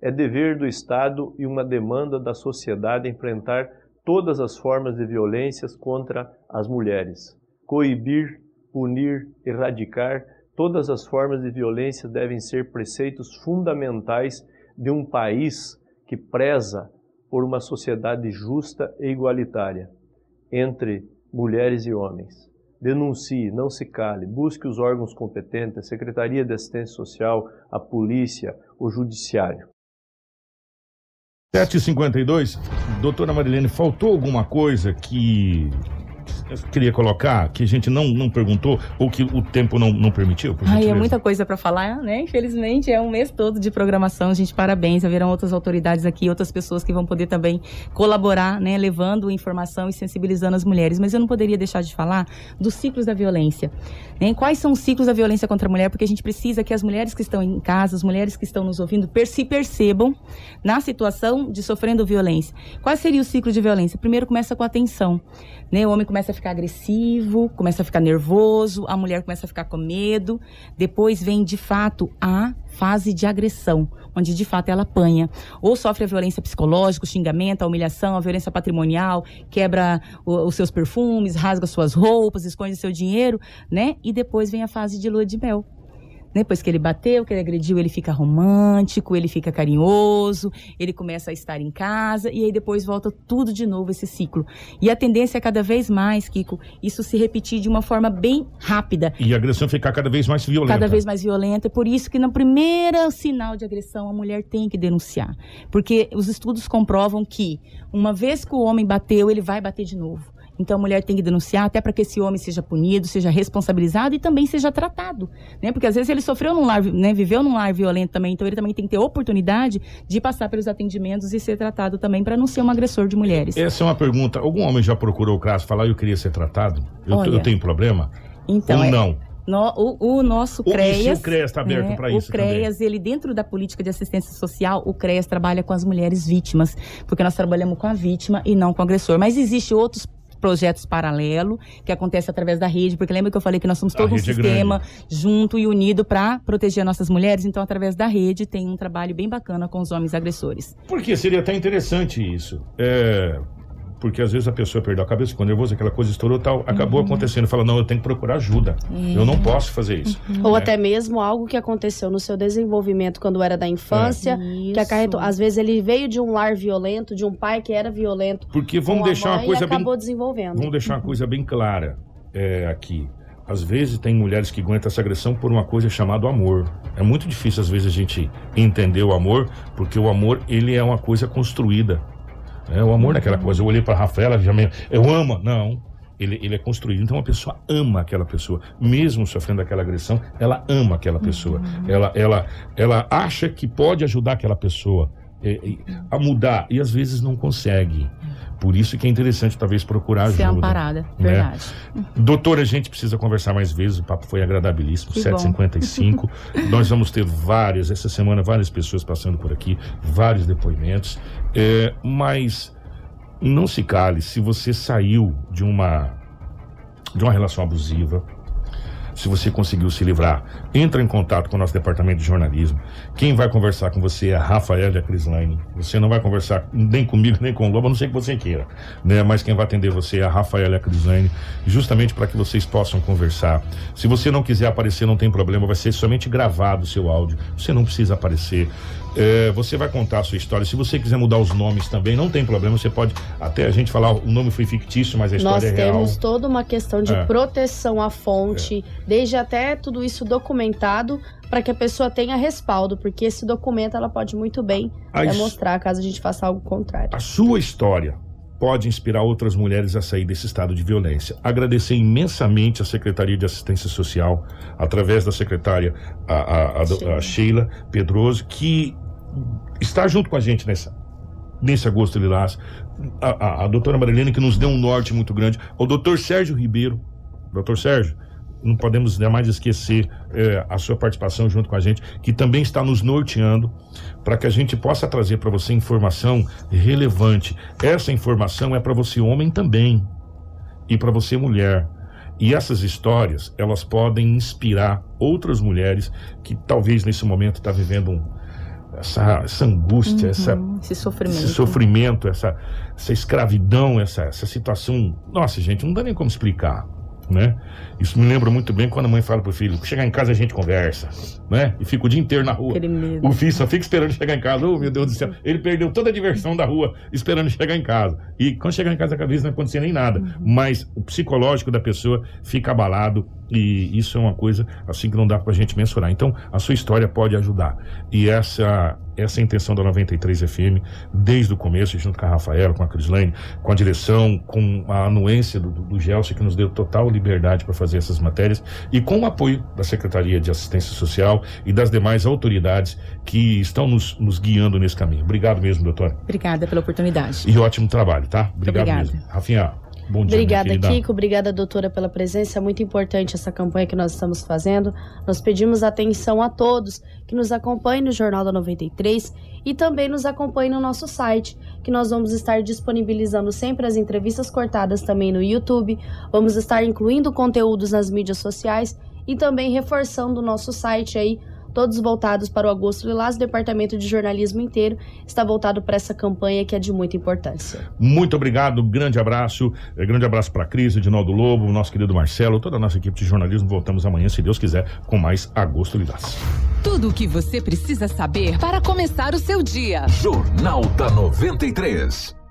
É dever do Estado e uma demanda da sociedade enfrentar todas as formas de violências contra as mulheres. Coibir, punir, erradicar todas as formas de violência devem ser preceitos fundamentais de um país que preza por uma sociedade justa e igualitária entre mulheres e homens. Denuncie, não se cale, busque os órgãos competentes, a Secretaria de Assistência Social, a polícia, o judiciário. 7h52, doutora Marilene, faltou alguma coisa que eu queria colocar, que a gente não, não perguntou, ou que o tempo não, não permitiu? Ai, é muita coisa para falar, né? Infelizmente é um mês todo de programação, gente. Parabéns. Haverão outras autoridades aqui, outras pessoas que vão poder também colaborar, né? Levando informação e sensibilizando as mulheres. Mas eu não poderia deixar de falar dos ciclos da violência. Né? Quais são os ciclos da violência contra a mulher? Porque a gente precisa que as mulheres que estão em casa, as mulheres que estão nos ouvindo, se percebam na situação de sofrendo violência. Qual seria o ciclo de violência? Primeiro começa com a tensão. Né? O homem começa a ficar agressivo, começa a ficar nervoso, a mulher começa a ficar com medo. Depois vem, de fato, a fase de agressão, onde de fato ela apanha. Ou sofre a violência psicológica, o xingamento, a humilhação, a violência patrimonial, quebra o- os seus perfumes, rasga suas roupas, esconde seu dinheiro, né? E depois vem a fase de lua de mel. Depois que ele bateu, que ele agrediu, ele fica romântico, ele fica carinhoso, ele começa a estar em casa e aí depois volta tudo de novo esse ciclo. E a tendência é cada vez mais, Kiko, isso se repetir de uma forma bem rápida. E a agressão ficar cada vez mais violenta. Cada vez mais violenta. É por isso que no primeiro sinal de agressão a mulher tem que denunciar. Porque os estudos comprovam que uma vez que o homem bateu, ele vai bater de novo. Então a mulher tem que denunciar até para que esse homem seja punido, seja responsabilizado e também seja tratado, né? Porque às vezes ele sofreu num lar, né, viveu num lar violento também, então ele também tem que ter oportunidade de passar pelos atendimentos e ser tratado também para não ser um agressor de mulheres. Essa é uma pergunta. Algum homem já procurou o CRAS falar eu queria ser tratado? Eu, Olha, eu tenho problema? Então, Ou é- não? No- o, o nosso O- CREAS. o CREAS tá aberto né, pra isso O CREAS, ele, dentro da política de assistência social, o CREAS trabalha com as mulheres vítimas, porque nós trabalhamos com a vítima e não com o agressor. Mas existe outros projetos paralelo que acontece através da rede, porque lembra que eu falei que nós somos todo um é sistema junto e unido para proteger nossas mulheres, então através da rede tem um trabalho bem bacana com os homens agressores. Porque seria até interessante isso. É, porque às vezes a pessoa perdeu a cabeça, ficou nervosa, aquela coisa estourou tal, acabou Uhum. acontecendo. Fala, não, eu tenho que procurar ajuda. É. Eu não posso fazer isso. Ou né? até mesmo algo que aconteceu no seu desenvolvimento quando era da infância, que acarretou. Às vezes ele veio de um lar violento, de um pai que era violento. Porque vamos com a deixar uma coisa acabou bem. desenvolvendo. Vamos deixar uma coisa bem clara é, aqui. Às vezes tem mulheres que aguentam essa agressão por uma coisa chamada amor. É muito difícil às vezes a gente entender o amor, porque o amor ele é uma coisa construída. É, o amor é aquela coisa. Eu olhei para Rafaela, já me... eu amo. Não. Ele, ele é construído. Então a pessoa ama aquela pessoa, mesmo sofrendo aquela agressão, ela ama aquela pessoa. Ela, ela, ela acha que pode ajudar aquela pessoa é, é, a mudar e às vezes não consegue. Por isso que é interessante talvez procurar Ser ajuda. amparada, né? verdade. Doutora, a gente precisa conversar mais vezes, o papo foi agradabilíssimo, Que bom. 7h55. Nós vamos ter várias, essa semana, várias pessoas passando por aqui, vários depoimentos. É, mas não se cale, se você saiu de uma, de uma relação abusiva, se você conseguiu se livrar, entra em contato com o nosso departamento de jornalismo. Quem vai conversar com você é a Rafaela Crislaine. Você não vai conversar nem comigo, nem com o Lobo, a não sei que você queira. Né? Mas quem vai atender você é a Rafaela Crislaine, justamente para que vocês possam conversar. Se você não quiser aparecer, não tem problema, vai ser somente gravado o seu áudio. Você não precisa aparecer. É, você vai contar a sua história. Se você quiser mudar os nomes também, não tem problema. Você pode até a gente falar, o nome foi fictício, mas a Nós história é real. temos toda uma questão de É. proteção à fonte, desde até tudo isso documentado para que a pessoa tenha respaldo, porque esse documento ela pode muito bem A his- mostrar caso a gente faça algo contrário. A sua história pode inspirar outras mulheres a sair desse estado de violência. Agradecer imensamente à Secretaria de Assistência Social, através da secretária a, a- a a Sheila Pedroso, que está junto com a gente nessa, nesse agosto lilás. A, a, a doutora Marilene, que nos deu um norte muito grande. O doutor Sérgio Ribeiro. Doutor Sérgio, não podemos jamais esquecer eh, a sua participação junto com a gente, que também está nos norteando para que a gente possa trazer para você informação relevante. Essa informação é para você homem também e para você mulher. E essas histórias, elas podem inspirar outras mulheres que talvez nesse momento está vivendo um- essa, essa angústia, essa, Uhum, esse sofrimento. esse sofrimento, essa, essa escravidão, essa, essa situação. Nossa, gente, não dá nem como explicar. Né? Isso me lembra muito bem quando a mãe fala pro filho: chegar em casa a gente conversa, né? E fica o dia inteiro na rua. O filho só fica esperando chegar em casa. Oh, meu Deus do céu. Ele perdeu toda a diversão da rua esperando chegar em casa. E quando chegar em casa, cada vez não acontecia nem nada. Mas o psicológico da pessoa fica abalado. E isso é uma coisa assim que não dá pra gente mensurar. Então, a sua história pode ajudar. E essa, essa é a intenção da 93 FM, desde o começo, junto com a Rafaela, com a Crislane, com a direção, com a anuência do, do, do Gelson, que nos deu total liberdade para fazer essas matérias, e com o apoio da Secretaria de Assistência Social e das demais autoridades que estão nos, nos guiando nesse caminho. Obrigado mesmo, doutora. Obrigada pela oportunidade. E ótimo trabalho, tá? Obrigado Obrigada. mesmo. Rafinha, bom dia. Obrigada. Kiko. Obrigada, doutora, pela presença. É muito importante essa campanha que nós estamos fazendo. Nós pedimos atenção a todos que nos acompanhem no Jornal da 93 e também nos acompanhem no nosso site, que nós vamos estar disponibilizando sempre as entrevistas cortadas também no YouTube. Vamos estar incluindo conteúdos nas mídias sociais e também reforçando o nosso site aí. Todos voltados para o Agosto Lilás, o departamento de jornalismo inteiro está voltado para essa campanha que é de muita importância. Muito obrigado, grande abraço. Eh, Grande abraço para a Cris, Edinaldo Lobo, nosso querido Marcelo, toda a nossa equipe de jornalismo. Voltamos amanhã, se Deus quiser, com mais Agosto Lilás. Tudo o que você precisa saber para começar o seu dia. Jornal da 93.